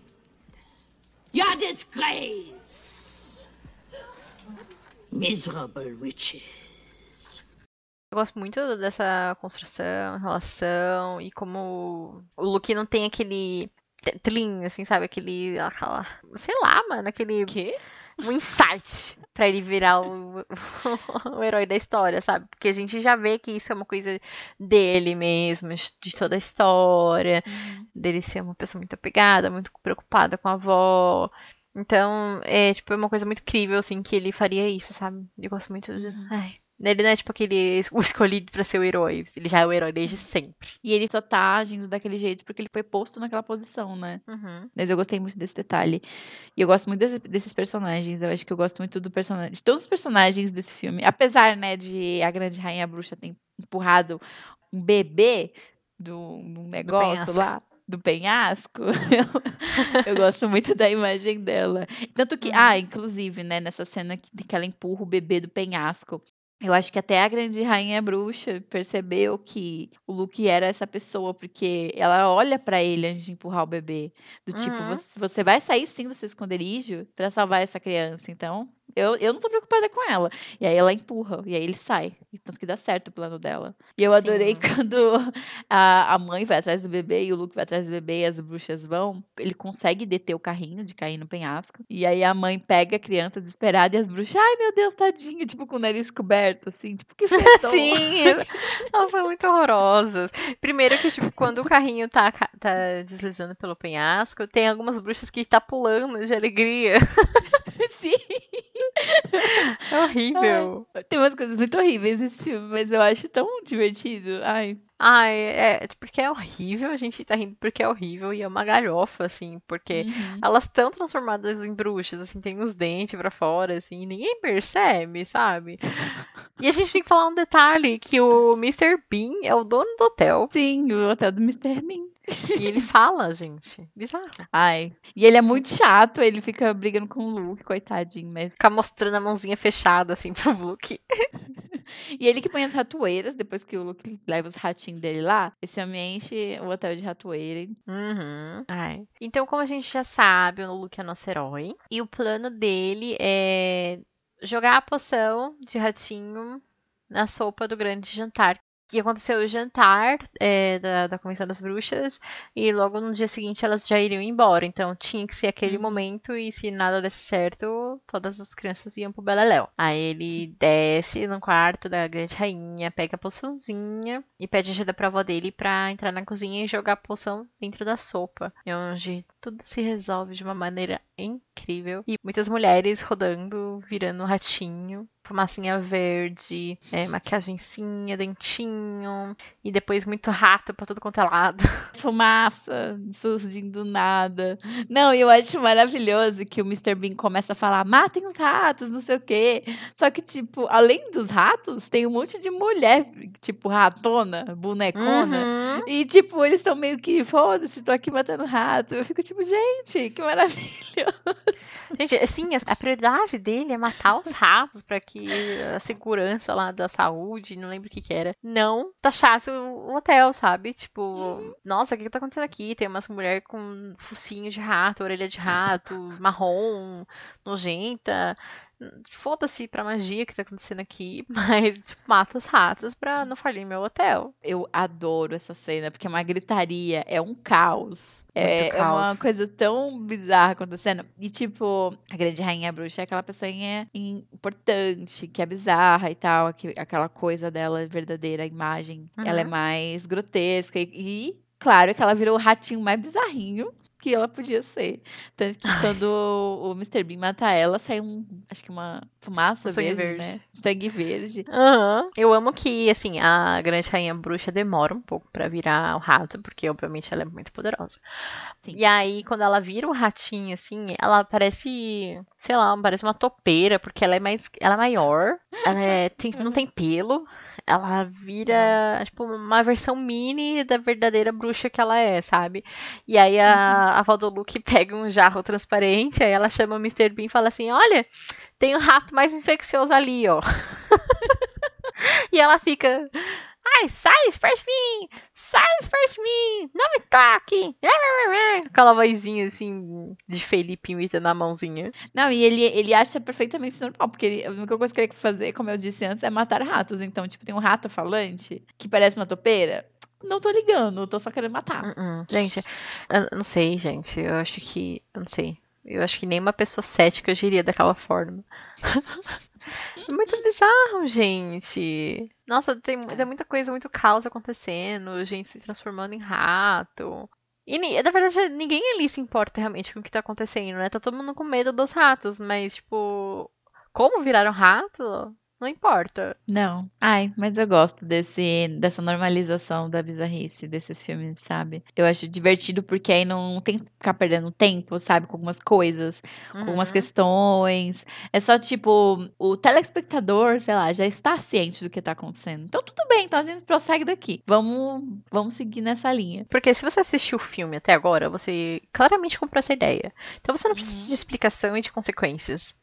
Your disgrace. Miserable witches. Eu gosto muito dessa construção, relação e como o Luke não tem aquele tling, assim, sabe? Aquele. Aquela, sei lá, mano, aquele. quê? Um insight pra ele virar o, o herói da história, sabe? Porque a gente já vê que isso é uma coisa dele mesmo, de toda a história, dele ser uma pessoa muito apegada, muito preocupada com a avó. Então, é tipo, é uma coisa muito incrível, assim, que ele faria isso, sabe? Eu gosto muito de. Ai. Ele não é tipo aquele o escolhido pra ser o herói. Ele já é o herói desde sempre. E ele só tá agindo daquele jeito porque ele foi posto naquela posição, né? Uhum. Mas eu gostei muito desse detalhe. E eu gosto muito desse- desses personagens. Eu acho que eu gosto muito do personagem. De todos os personagens desse filme. Apesar, né, de a grande rainha bruxa ter empurrado um bebê do, do negócio penhasco. lá. Do penhasco, eu, eu gosto muito da imagem dela. Tanto que, Uhum. ah, inclusive, né, nessa cena que, que ela empurra o bebê do penhasco, eu acho que até a grande rainha bruxa percebeu que o Luke era essa pessoa, porque ela olha pra ele antes de empurrar o bebê. Do tipo, Uhum. você, você vai sair sim do seu esconderijo pra salvar essa criança. Então, eu, eu não tô preocupada com ela. E aí ela empurra, e aí ele sai. E tanto que dá certo o plano dela. E eu adorei Sim. quando a, a mãe vai atrás do bebê e o Luke vai atrás do bebê e as bruxas vão. Ele consegue deter o carrinho de cair no penhasco. E aí a mãe pega a criança desesperada e as bruxas, ai meu Deus, tadinho, tipo com o nariz coberto, assim, tipo, que. Sim, elas são muito horrorosas. Primeiro que, tipo, quando o carrinho tá, tá deslizando pelo penhasco, tem algumas bruxas que tá pulando de alegria. Sim. É horrível. Tem umas coisas muito horríveis nesse filme, mas eu acho tão divertido. Ai. Ai, é, porque é horrível, a gente tá rindo porque é horrível e é uma galhofa, assim, porque Uhum. elas estão transformadas em bruxas, assim, tem os dentes pra fora, assim, e ninguém percebe, sabe? E a gente tem que falar um detalhe, que o Mr. Bean é o dono do hotel, Sim, o hotel do Mr. Bean. E ele fala, gente, bizarro. Ai. E ele é muito chato, ele fica brigando com o Luke, coitadinho, mas. Ficar mostrando a mãozinha fechada, assim, pro Luke. E ele que põe as ratoeiras, depois que o Luke leva os ratinhos dele lá, esse homem enche o hotel de ratoeira. Uhum. Ai. Então, como a gente já sabe, o Luke é nosso herói. E o plano dele é jogar a poção de ratinho na sopa do grande jantar. Que aconteceu o jantar é, da, da Convenção das Bruxas, e logo no dia seguinte elas já iriam embora. Então tinha que ser aquele Uhum. momento, e se nada desse certo, todas as crianças iam pro Beleléu. Aí ele desce no quarto da grande rainha, pega a poçãozinha e pede ajuda pra avó dele pra entrar na cozinha e jogar a poção dentro da sopa. É onde tudo se resolve de uma maneira incrível. E muitas mulheres rodando, virando um ratinho. Fumacinha verde, é, maquiagencinha, dentinho. E depois muito rato pra tudo quanto é lado. Fumaça surgindo do nada. Não, e eu acho maravilhoso que o Mr. Bean começa a falar: matem os ratos, não sei o quê. Só que, tipo, além dos ratos, tem um monte de mulher, tipo, ratona, bonecona. Uhum. E, tipo, eles estão meio que, foda-se, tô aqui matando rato. Eu fico tipo, gente, que maravilha. Gente, assim, a prioridade dele é matar os ratos pra que a segurança lá da saúde, não lembro o que que era, não taxasse o hotel, sabe? Tipo, nossa, o que que tá acontecendo aqui? Tem umas mulheres com focinho de rato, orelha de rato, marrom, nojenta. Foda-se pra magia que tá acontecendo aqui, mas, tipo, mata os ratos pra não falir meu hotel. Eu adoro essa cena, porque é uma gritaria, é um caos. É, é uma caos. coisa tão bizarra acontecendo. E, tipo, a grande rainha bruxa é aquela pessoinha importante, que é bizarra e tal, que, aquela coisa dela verdadeira, a imagem, ela é Uhum. mais grotesca. E, e, claro, que ela virou o ratinho mais bizarrinho que ela podia ser. Tanto que quando o Mr. Bean mata ela, sai um, acho que uma fumaça Um sangue verde, verde. né? Sangue verde. Aham. Eu amo que, assim, a grande rainha bruxa demora um pouco pra virar o rato, porque obviamente ela é muito poderosa. Sim. E aí, quando ela vira o ratinho, assim, ela parece, sei lá, parece uma topeira, porque ela é mais, ela é maior, ela é, tem- não tem pelo, ela vira, tipo, uma versão mini da verdadeira bruxa que ela é, sabe? E aí a, a avó do Luke pega um jarro transparente, aí ela chama o Mr. Bean e fala assim, olha, tem um rato mais infeccioso ali, ó. E ela fica. Ai, sai perto de mim! Sai perto de mim! Não me toque! Aquela vozinha assim de Felipe imitando a mãozinha. Não, e ele, ele acha perfeitamente normal, porque ele, a única coisa que ele quer fazer, como eu disse antes, é matar ratos. Então, tipo, tem um rato falante que parece uma topeira. Não tô ligando, tô só querendo matar. Uh-uh. Gente, eu não sei, gente. Eu acho que. Eu não sei. Eu acho que nenhuma pessoa cética agiria daquela forma. É muito bizarro, gente. Nossa, tem, tem muita coisa, muito caos acontecendo, gente se transformando em rato. E, na verdade, ninguém ali se importa realmente com o que tá acontecendo, né? Tá todo mundo com medo dos ratos, mas, tipo, como viraram rato, não importa. Não. Ai, mas eu gosto desse, dessa normalização da bizarrice desses filmes, sabe? Eu acho divertido porque aí não tem que ficar perdendo tempo, sabe? Com algumas coisas, com algumas Uhum. questões. É só, tipo, o telespectador, sei lá, já está ciente do que tá acontecendo. Então, tudo bem, então a gente prossegue daqui. Vamos, vamos seguir nessa linha. Porque se você assistiu o filme até agora, você claramente comprou essa ideia. Então você não precisa de explicação e de consequências.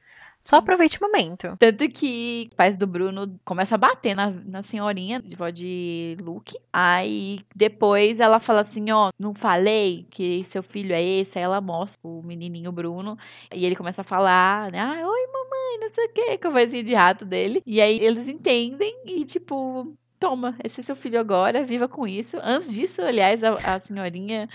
Só aproveite o momento. Tanto que os pais do Bruno começam a bater na, na senhorinha de vó de Luke. Aí depois ela fala assim: Ó, não falei que seu filho é esse? Aí ela mostra o menininho Bruno. E ele começa a falar, né? Ah, oi, mamãe, não sei o quê, com a vozinha de rato dele. E aí eles entendem e, tipo. Toma, esse é seu filho agora, viva com isso. Antes disso, aliás, a, a senhorinha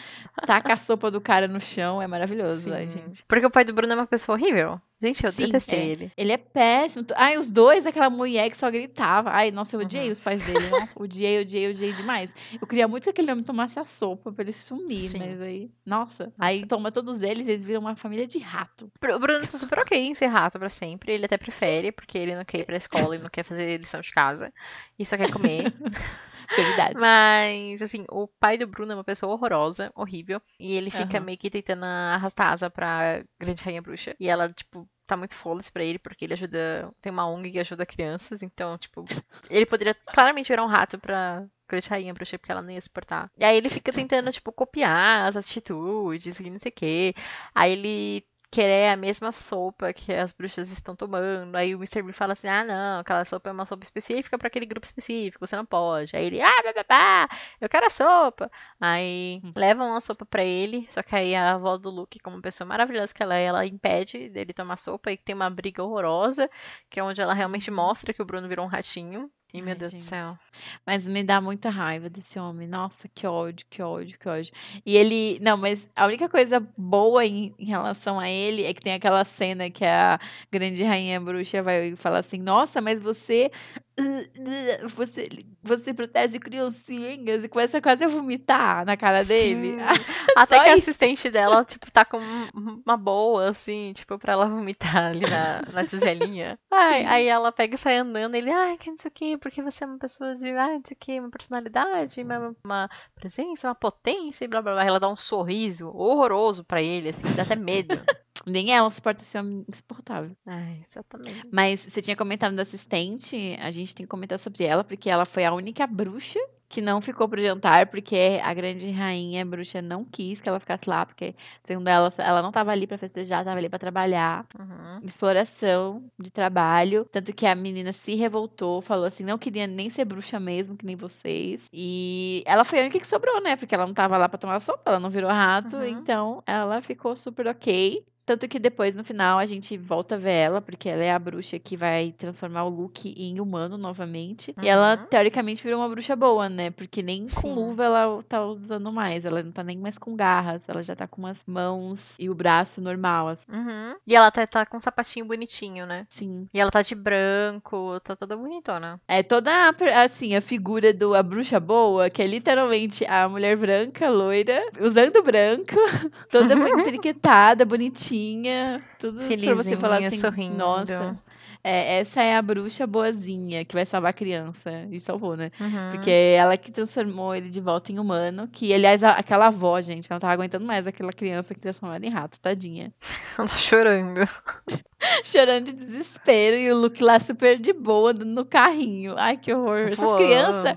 taca a sopa do cara no chão, é maravilhoso, Sim. gente. Porque o pai do Bruno é uma pessoa horrível. Gente, eu Sim, detestei é. ele. Ele é péssimo. Ai, os dois, aquela mulher que só gritava. Ai, nossa, eu odiei Uhum. os pais dele. Nossa, odiei, odiei, odiei demais. Eu queria muito que aquele homem tomasse a sopa pra ele sumir, Sim. mas aí. Nossa. Aí Nossa. toma todos eles, eles viram uma família de rato. O Bruno tá super ok em ser rato pra sempre. Ele até prefere, porque ele não quer ir pra escola e não quer fazer lição de casa. E só quer comer. Verdade. Mas, assim, o pai do Bruno é uma pessoa horrorosa, horrível. E ele fica Aham. meio que tentando arrastar asa pra Grande Rainha Bruxa. E ela, tipo, tá muito foda-se pra ele, porque ele ajuda. Tem uma ONG que ajuda crianças. Então, tipo, ele poderia claramente virar um rato pra. Grande Rainha Bruxa, porque ela não ia suportar. E aí ele fica tentando, tipo, copiar as atitudes e não sei o quê. Aí ele querer a mesma sopa que as bruxas estão tomando. Aí o Mr. Bean fala assim: ah, não, aquela sopa é uma sopa específica pra aquele grupo específico, você não pode. Aí ele, ah, babá, eu quero a sopa. Aí levam a sopa pra ele, só que aí a avó do Luke, como pessoa maravilhosa que ela é, ela impede dele tomar sopa e tem uma briga horrorosa, que é onde ela realmente mostra que o Bruno virou um ratinho. Meu Deus gente. do céu. Mas me dá muita raiva desse homem. Nossa, que ódio, que ódio, que ódio. E ele. Não, mas a única coisa boa em, em relação a ele é que tem aquela cena que a grande rainha bruxa vai falar assim: Nossa, mas você. Você, você protege criancinhas e começa quase a vomitar na cara dele. Até Só que a isso. assistente dela, tipo, tá com um- uma boa, assim, tipo, pra ela vomitar ali na, na tigelinha. Ai, aí ela pega e sai andando, ele, ai, que não sei o que, porque você é uma pessoa de, ai, não sei o que, uma personalidade, uma, uma presença, uma potência, e blá blá blá. Ela dá um sorriso horroroso pra ele, assim, dá até medo. Nem ela suporta esse homem insuportável. Ai, exatamente. Mas você tinha comentado da assistente, a gente tem que comentar sobre ela, porque ela foi a única bruxa que não ficou pro jantar, porque a grande rainha bruxa não quis que ela ficasse lá, porque, segundo ela, ela não tava ali pra festejar, tava ali pra trabalhar. Uhum. Exploração de trabalho. Tanto que a menina se revoltou, falou assim: não queria nem ser bruxa mesmo, que nem vocês. E ela foi a única que sobrou, né? Porque ela não tava lá pra tomar sopa, ela não virou rato, Uhum. então ela ficou super ok. Tanto que depois, no final, a gente volta a ver ela, porque ela é a bruxa que vai transformar o Luke em humano novamente. E ela, Uhum. teoricamente, virou uma bruxa boa, né? Porque nem com Sim. luva ela tá usando mais. Ela não tá nem mais com garras. Ela já tá com umas mãos e o braço normal, assim. Uhum. E ela tá, tá com um sapatinho bonitinho, né? Sim. E ela tá de branco, tá toda bonitona. É toda, a assim, a figura do a bruxa boa, que é literalmente a mulher branca, loira, usando branco, toda muito triquetada, bonitinha, tudo pra você falar Felizinha, assim, sorrindo. nossa, é, essa é a bruxa boazinha que vai salvar a criança. E salvou, né? Uhum. Porque ela que transformou ele de volta em humano, que, aliás, a- aquela avó, gente, ela não tava aguentando mais aquela criança que transformou ela em rato, tadinha. Ela tá chorando. Chorando de desespero e o Luke lá super de boa, no carrinho. Ai, que horror. Essas crianças,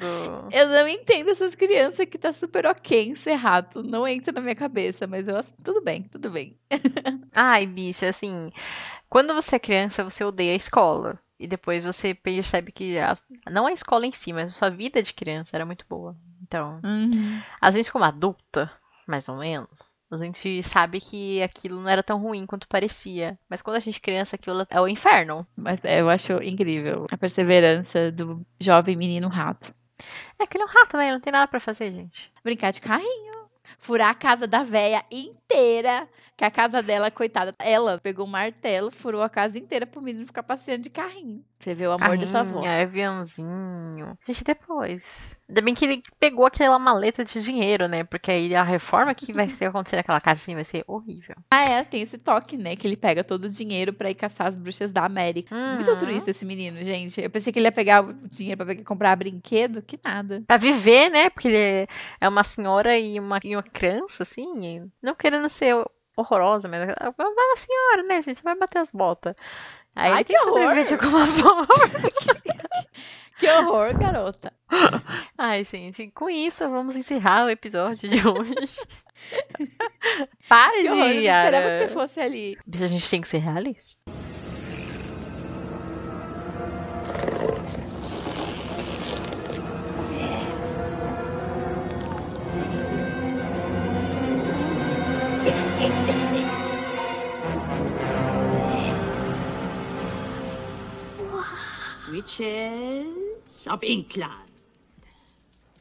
eu não entendo essas crianças que tá super ok em ser rato. Não entra na minha cabeça, mas eu acho- tudo bem, tudo bem. Ai, bicha, assim, quando você é criança, você odeia a escola. E depois você percebe que a- não a escola em si, mas a sua vida de criança era muito boa. Então, às vezes como adulta, mais ou menos, a gente sabe que aquilo não era tão ruim quanto parecia. Mas quando a gente é criança, aquilo é o inferno. Mas é, eu acho incrível a perseverança do jovem menino rato. É aquele é um rato, né? Ele não tem nada pra fazer, gente. Brincar de carrinho. Furar a casa da véia inteira. Que a casa dela, coitada, ela pegou um martelo, furou a casa inteira pro menino ficar passeando de carrinho. Você vê o amor da sua avó. Carrinho, aviãozinho. Gente, depois. Ainda bem que ele pegou aquela maleta de dinheiro, né? Porque aí a reforma que vai ser acontecer naquela casa assim vai ser horrível. Ah, é, tem esse toque, né? Que ele pega todo o dinheiro pra ir caçar as bruxas da América. Muito Uhum. altruísta esse menino, gente. Eu pensei que ele ia pegar o dinheiro pra pegar- comprar brinquedo, que nada. Pra viver, né? Porque ele é- é uma senhora e uma, e uma criança, assim. Não querendo ser horrorosa, mas é uma senhora, né, gente? Vai bater as botas. Aí Ai, ele que tem que sobreviver de horror! alguma forma. Que horror, garota. Ai, gente, com isso vamos encerrar o episódio de hoje. Para Que horror, eu não de esperava que Yara. você fosse ali. A gente tem que ser realista. Witches of England.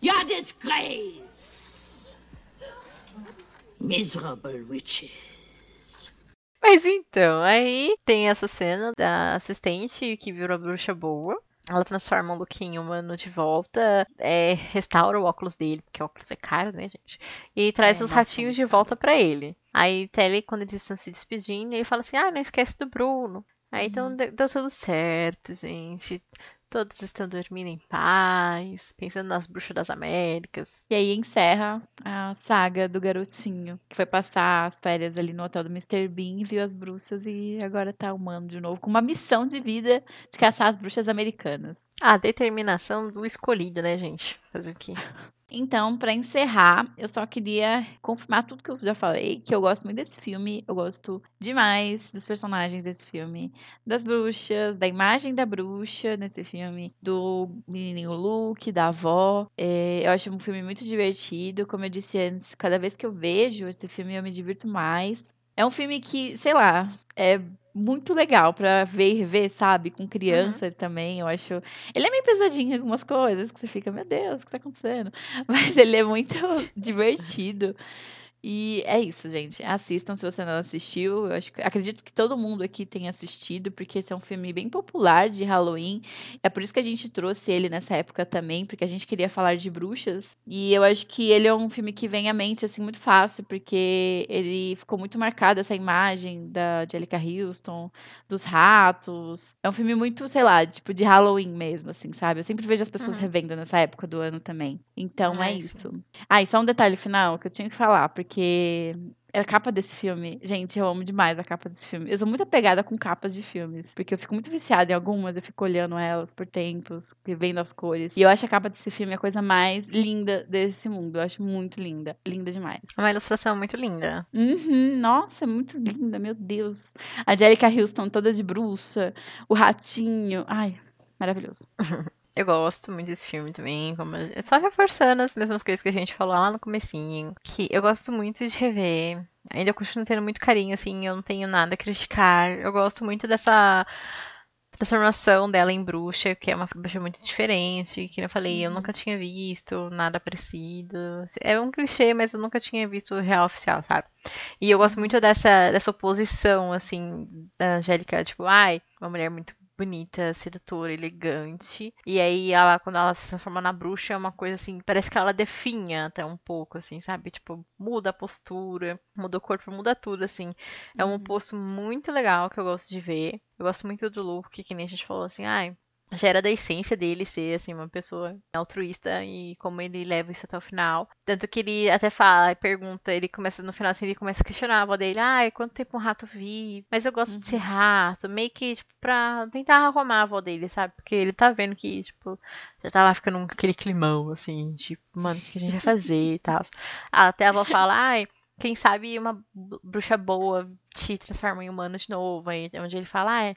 Your disgrace. Miserable witches. Mas então, aí tem essa cena da assistente que virou a bruxa boa. Ela transforma o Luke em humano de volta, é, restaura o óculos dele, porque o óculos é caro, né, gente? E traz É, os ratinhos de volta pra ele. Aí Telly, quando eles estão se despedindo, ele fala assim: ah, não esquece do Bruno. Aí então deu, deu tudo certo, gente. Todos estão dormindo em paz, pensando nas bruxas das Américas. E aí encerra a saga do garotinho, que foi passar as férias ali no hotel do Mr. Bean, viu as bruxas e agora tá humano de novo, com uma missão de vida de caçar as bruxas americanas. A determinação do escolhido, né, gente? Fazer o quê? Então, pra encerrar, eu só queria confirmar tudo que eu já falei, que eu gosto muito desse filme, eu gosto demais dos personagens desse filme, das bruxas, da imagem da bruxa nesse filme, do menininho Luke, da avó. É, eu acho um filme muito divertido, como eu disse antes, cada vez que eu vejo esse filme eu me divirto mais. É um filme que, sei lá, é muito legal pra ver e rever, sabe? Com criança também, eu acho. Ele é meio pesadinho em algumas coisas, que você fica, meu Deus, o que tá acontecendo? Mas ele é muito divertido. E é isso, gente. Assistam se você não assistiu. Eu acho acredito que todo mundo aqui tenha assistido, porque esse é um filme bem popular de Halloween. É por isso que a gente trouxe ele nessa época também, porque a gente queria falar de bruxas. E eu acho que ele é um filme que vem à mente assim muito fácil, porque ele ficou muito marcado essa imagem da Angelica Houston, dos ratos. É um filme muito, sei lá, tipo de Halloween mesmo, assim, sabe? Eu sempre vejo as pessoas Uhum. revendo nessa época do ano também. Então é Ai, sim. isso. Ah, e só um detalhe final que eu tinha que falar, porque a capa desse filme, gente, eu amo demais a capa desse filme. Eu sou muito apegada com capas de filmes, porque eu fico muito viciada em algumas, eu fico olhando elas por tempos, vendo as cores. E eu acho a capa desse filme a coisa mais linda desse mundo. Eu acho muito linda, linda demais. É uma ilustração muito linda. Uhum, nossa, é muito linda, meu Deus. A Angelica Houston toda de bruxa, o ratinho, ai, maravilhoso. Eu gosto muito desse filme também, como só reforçando as mesmas coisas que a gente falou lá no comecinho, que eu gosto muito de rever. Ainda continuo tendo muito carinho, assim, eu não tenho nada a criticar. Eu gosto muito dessa transformação dela em bruxa, que é uma bruxa muito diferente, que eu falei, eu nunca tinha visto nada parecido. É um clichê, mas eu nunca tinha visto o real oficial, sabe? E eu gosto muito dessa, dessa oposição, assim, da Angélica, tipo, ai, uma mulher muito bonita, sedutora, elegante. E aí ela, quando ela se transforma na bruxa, é uma coisa assim, parece que ela definha até um pouco, assim, sabe? Tipo, muda a postura, muda o corpo, muda tudo, assim. É um oposto muito legal que eu gosto de ver. Eu gosto muito do Luke, que nem a gente falou assim, ai. Já era da essência dele ser, assim, uma pessoa altruísta e como ele leva isso até o final. Tanto que ele até fala e pergunta, ele começa, no final, assim, ele começa a questionar a avó dele. Ai, quanto tempo um rato vive? Mas eu gosto de ser rato. Meio que, tipo, pra tentar arrumar a avó dele, sabe? Porque ele tá vendo que, tipo, já tava ficando um- aquele climão, assim, tipo, mano, o que a gente vai fazer e tal. Até a avó fala, ai, quem sabe uma bruxa boa te transforma em humano de novo. Aí onde ele fala, ah, é,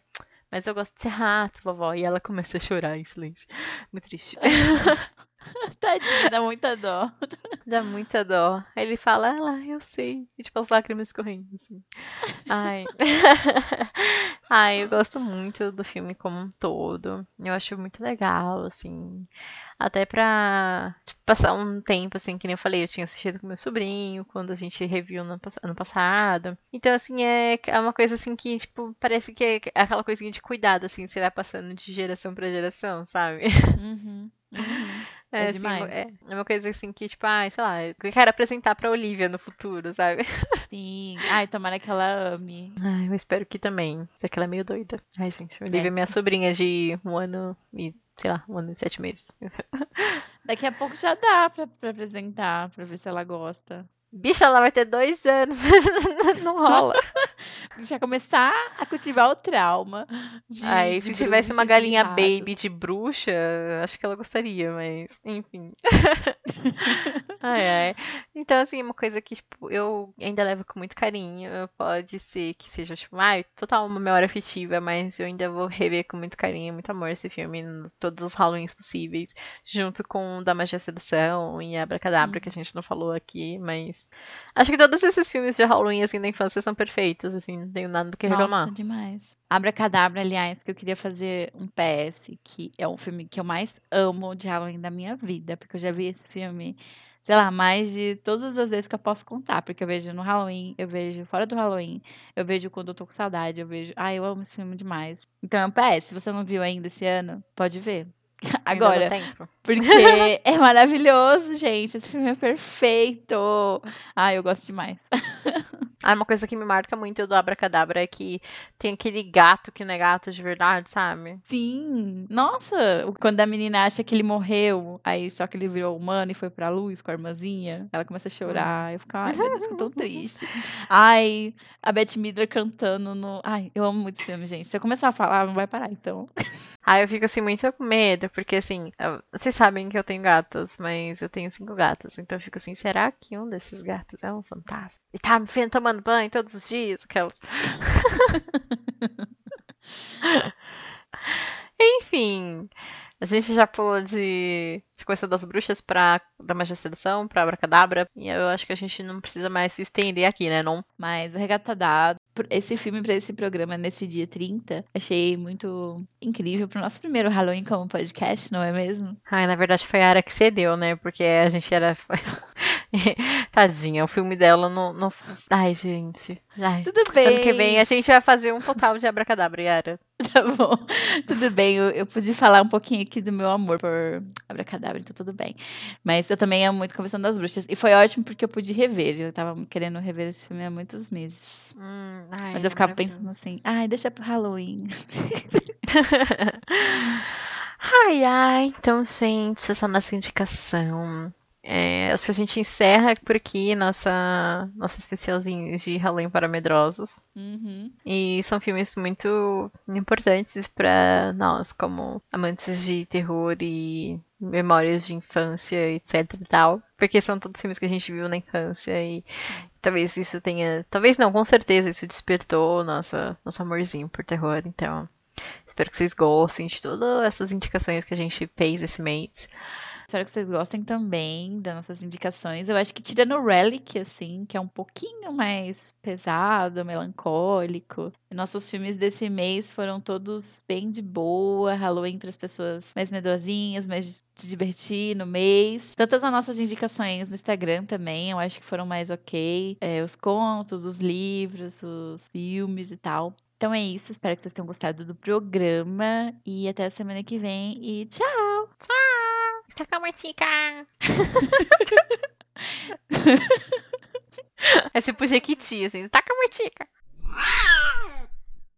mas eu gosto de ser rato, vovó. E ela começa a chorar em silêncio. Muito triste. Tadinha, dá muita dó. Dá muita dó. Aí ele fala, ah lá, eu sei. E tipo, as lágrimas escorrendo, assim. Ai. Ai, eu gosto muito do filme como um todo. Eu acho muito legal, assim. Até pra tipo, passar um tempo, assim, que nem eu falei, eu tinha assistido com meu sobrinho, quando a gente reviu no ano passado. Então, assim, é, é uma coisa assim que, tipo, parece que é aquela coisinha de cuidado, assim, você vai passando de geração pra geração, sabe? Uhum, uhum. É, É assim, demais. é, é uma coisa assim que, tipo, ai, sei lá, eu quero apresentar pra Olivia no futuro, sabe? Sim. Ai, tomara que ela ame. Ai, eu espero que também, já que ela é meio doida. Ai, gente, Olivia é minha sobrinha de um ano e, sei lá, um ano e sete meses. Daqui a pouco já dá pra, pra apresentar, pra ver se ela gosta. Bicha, ela vai ter dois anos. Não rola. Já começar a cultivar o trauma. de- Aí, de se tivesse uma de galinha ratos. baby de bruxa, acho que ela gostaria, mas enfim. ai, ai. Então, assim, uma coisa que, tipo, eu ainda levo com muito carinho. Pode ser que seja, tipo, ai, total uma memória afetiva, mas eu ainda vou rever com muito carinho, muito amor esse filme, em todos os Halloweens possíveis, junto com Da Magia e Sedução e Abracadabra, que a gente não falou aqui, mas acho que todos esses filmes de Halloween, assim, da infância são perfeitos, assim, não tenho nada do que reclamar. Nossa, demais. Abracadabra, aliás, que eu queria fazer um PS, que é um filme que eu mais amo de Halloween da minha vida, porque eu já vi esse filme, sei lá, mais de todas as vezes que eu posso contar, porque eu vejo no Halloween, eu vejo fora do Halloween, eu vejo quando eu tô com saudade, eu vejo. Ai, eu amo esse filme demais. Então é um PS, se você não viu ainda esse ano, pode ver. Agora, porque é maravilhoso, gente. Esse filme é perfeito. Ai, eu gosto demais. Ah, uma coisa que me marca muito do Abracadabra é que tem aquele gato que não é gato de verdade, sabe? Sim. Nossa, quando a menina acha que ele morreu, aí só que ele virou humano e foi pra luz com a irmãzinha, ela começa a chorar. Eu fico, ai, meu Deus, tão triste. Ai, a Beth Midler cantando no. Ai, eu amo muito esse filme, gente. Se eu começar a falar, não vai parar, então. Ah, eu fico assim muito com medo, porque assim, eu- vocês sabem que eu tenho gatos, mas eu tenho cinco gatos, então eu fico assim, será que um desses gatos é um fantasma? E tá me vendo tomando banho todos os dias? Aquelas. Enfim, a gente já pulou de Sequência das Bruxas pra da Magia e Sedução, pra Abracadabra, e eu acho que a gente não precisa mais se estender aqui, né? Não Mas o Regata Dado, esse filme pra esse programa nesse dia 30, achei muito incrível pro nosso primeiro Halloween como podcast, não é mesmo? Ai, na verdade foi a Ara que cedeu, né? Porque a gente era. Tadinha, o filme dela não. não... Ai, gente. Ai. Tudo bem. Ano que vem a gente vai fazer um total de abracadabra, Yara. Tá bom. Tudo bem, eu, eu pude falar um pouquinho aqui do meu amor por Abracadabra, então tudo bem. Mas eu também amo muito Conversão das Bruxas. E foi ótimo porque eu pude rever. Eu tava querendo rever esse filme há muitos meses. Hum, ai, Mas eu ficava pensando assim, ai, deixa pro Halloween. ai, ai, então, gente, essa é a nossa indicação. É, acho que a gente encerra por aqui nossa, nosso especialzinho de Halloween para Medrosos. Uhum. E são filmes muito importantes para nós, como amantes de terror e memórias de infância, etc e tal. Porque são todos filmes que a gente viu na infância e talvez isso tenha. Talvez não, com certeza isso despertou nossa, nosso amorzinho por terror. Então, Espero que vocês gostem de todas essas indicações que a gente fez esse mês. Espero que vocês gostem também das nossas indicações. Eu acho que tirando o Relic, assim, que é um pouquinho mais pesado, melancólico. Nossos filmes desse mês foram todos bem de boa. Halloween para as pessoas mais medrosinhas, mais se divertir no mês. Tantas as nossas indicações no Instagram também, eu acho que foram mais ok. É, os contos, os livros, os filmes e tal. Então é isso, espero que vocês tenham gostado do programa e até a semana que vem e tchau! Tchau! Taca Martica! é tipo Jequiti, assim, taca Martica!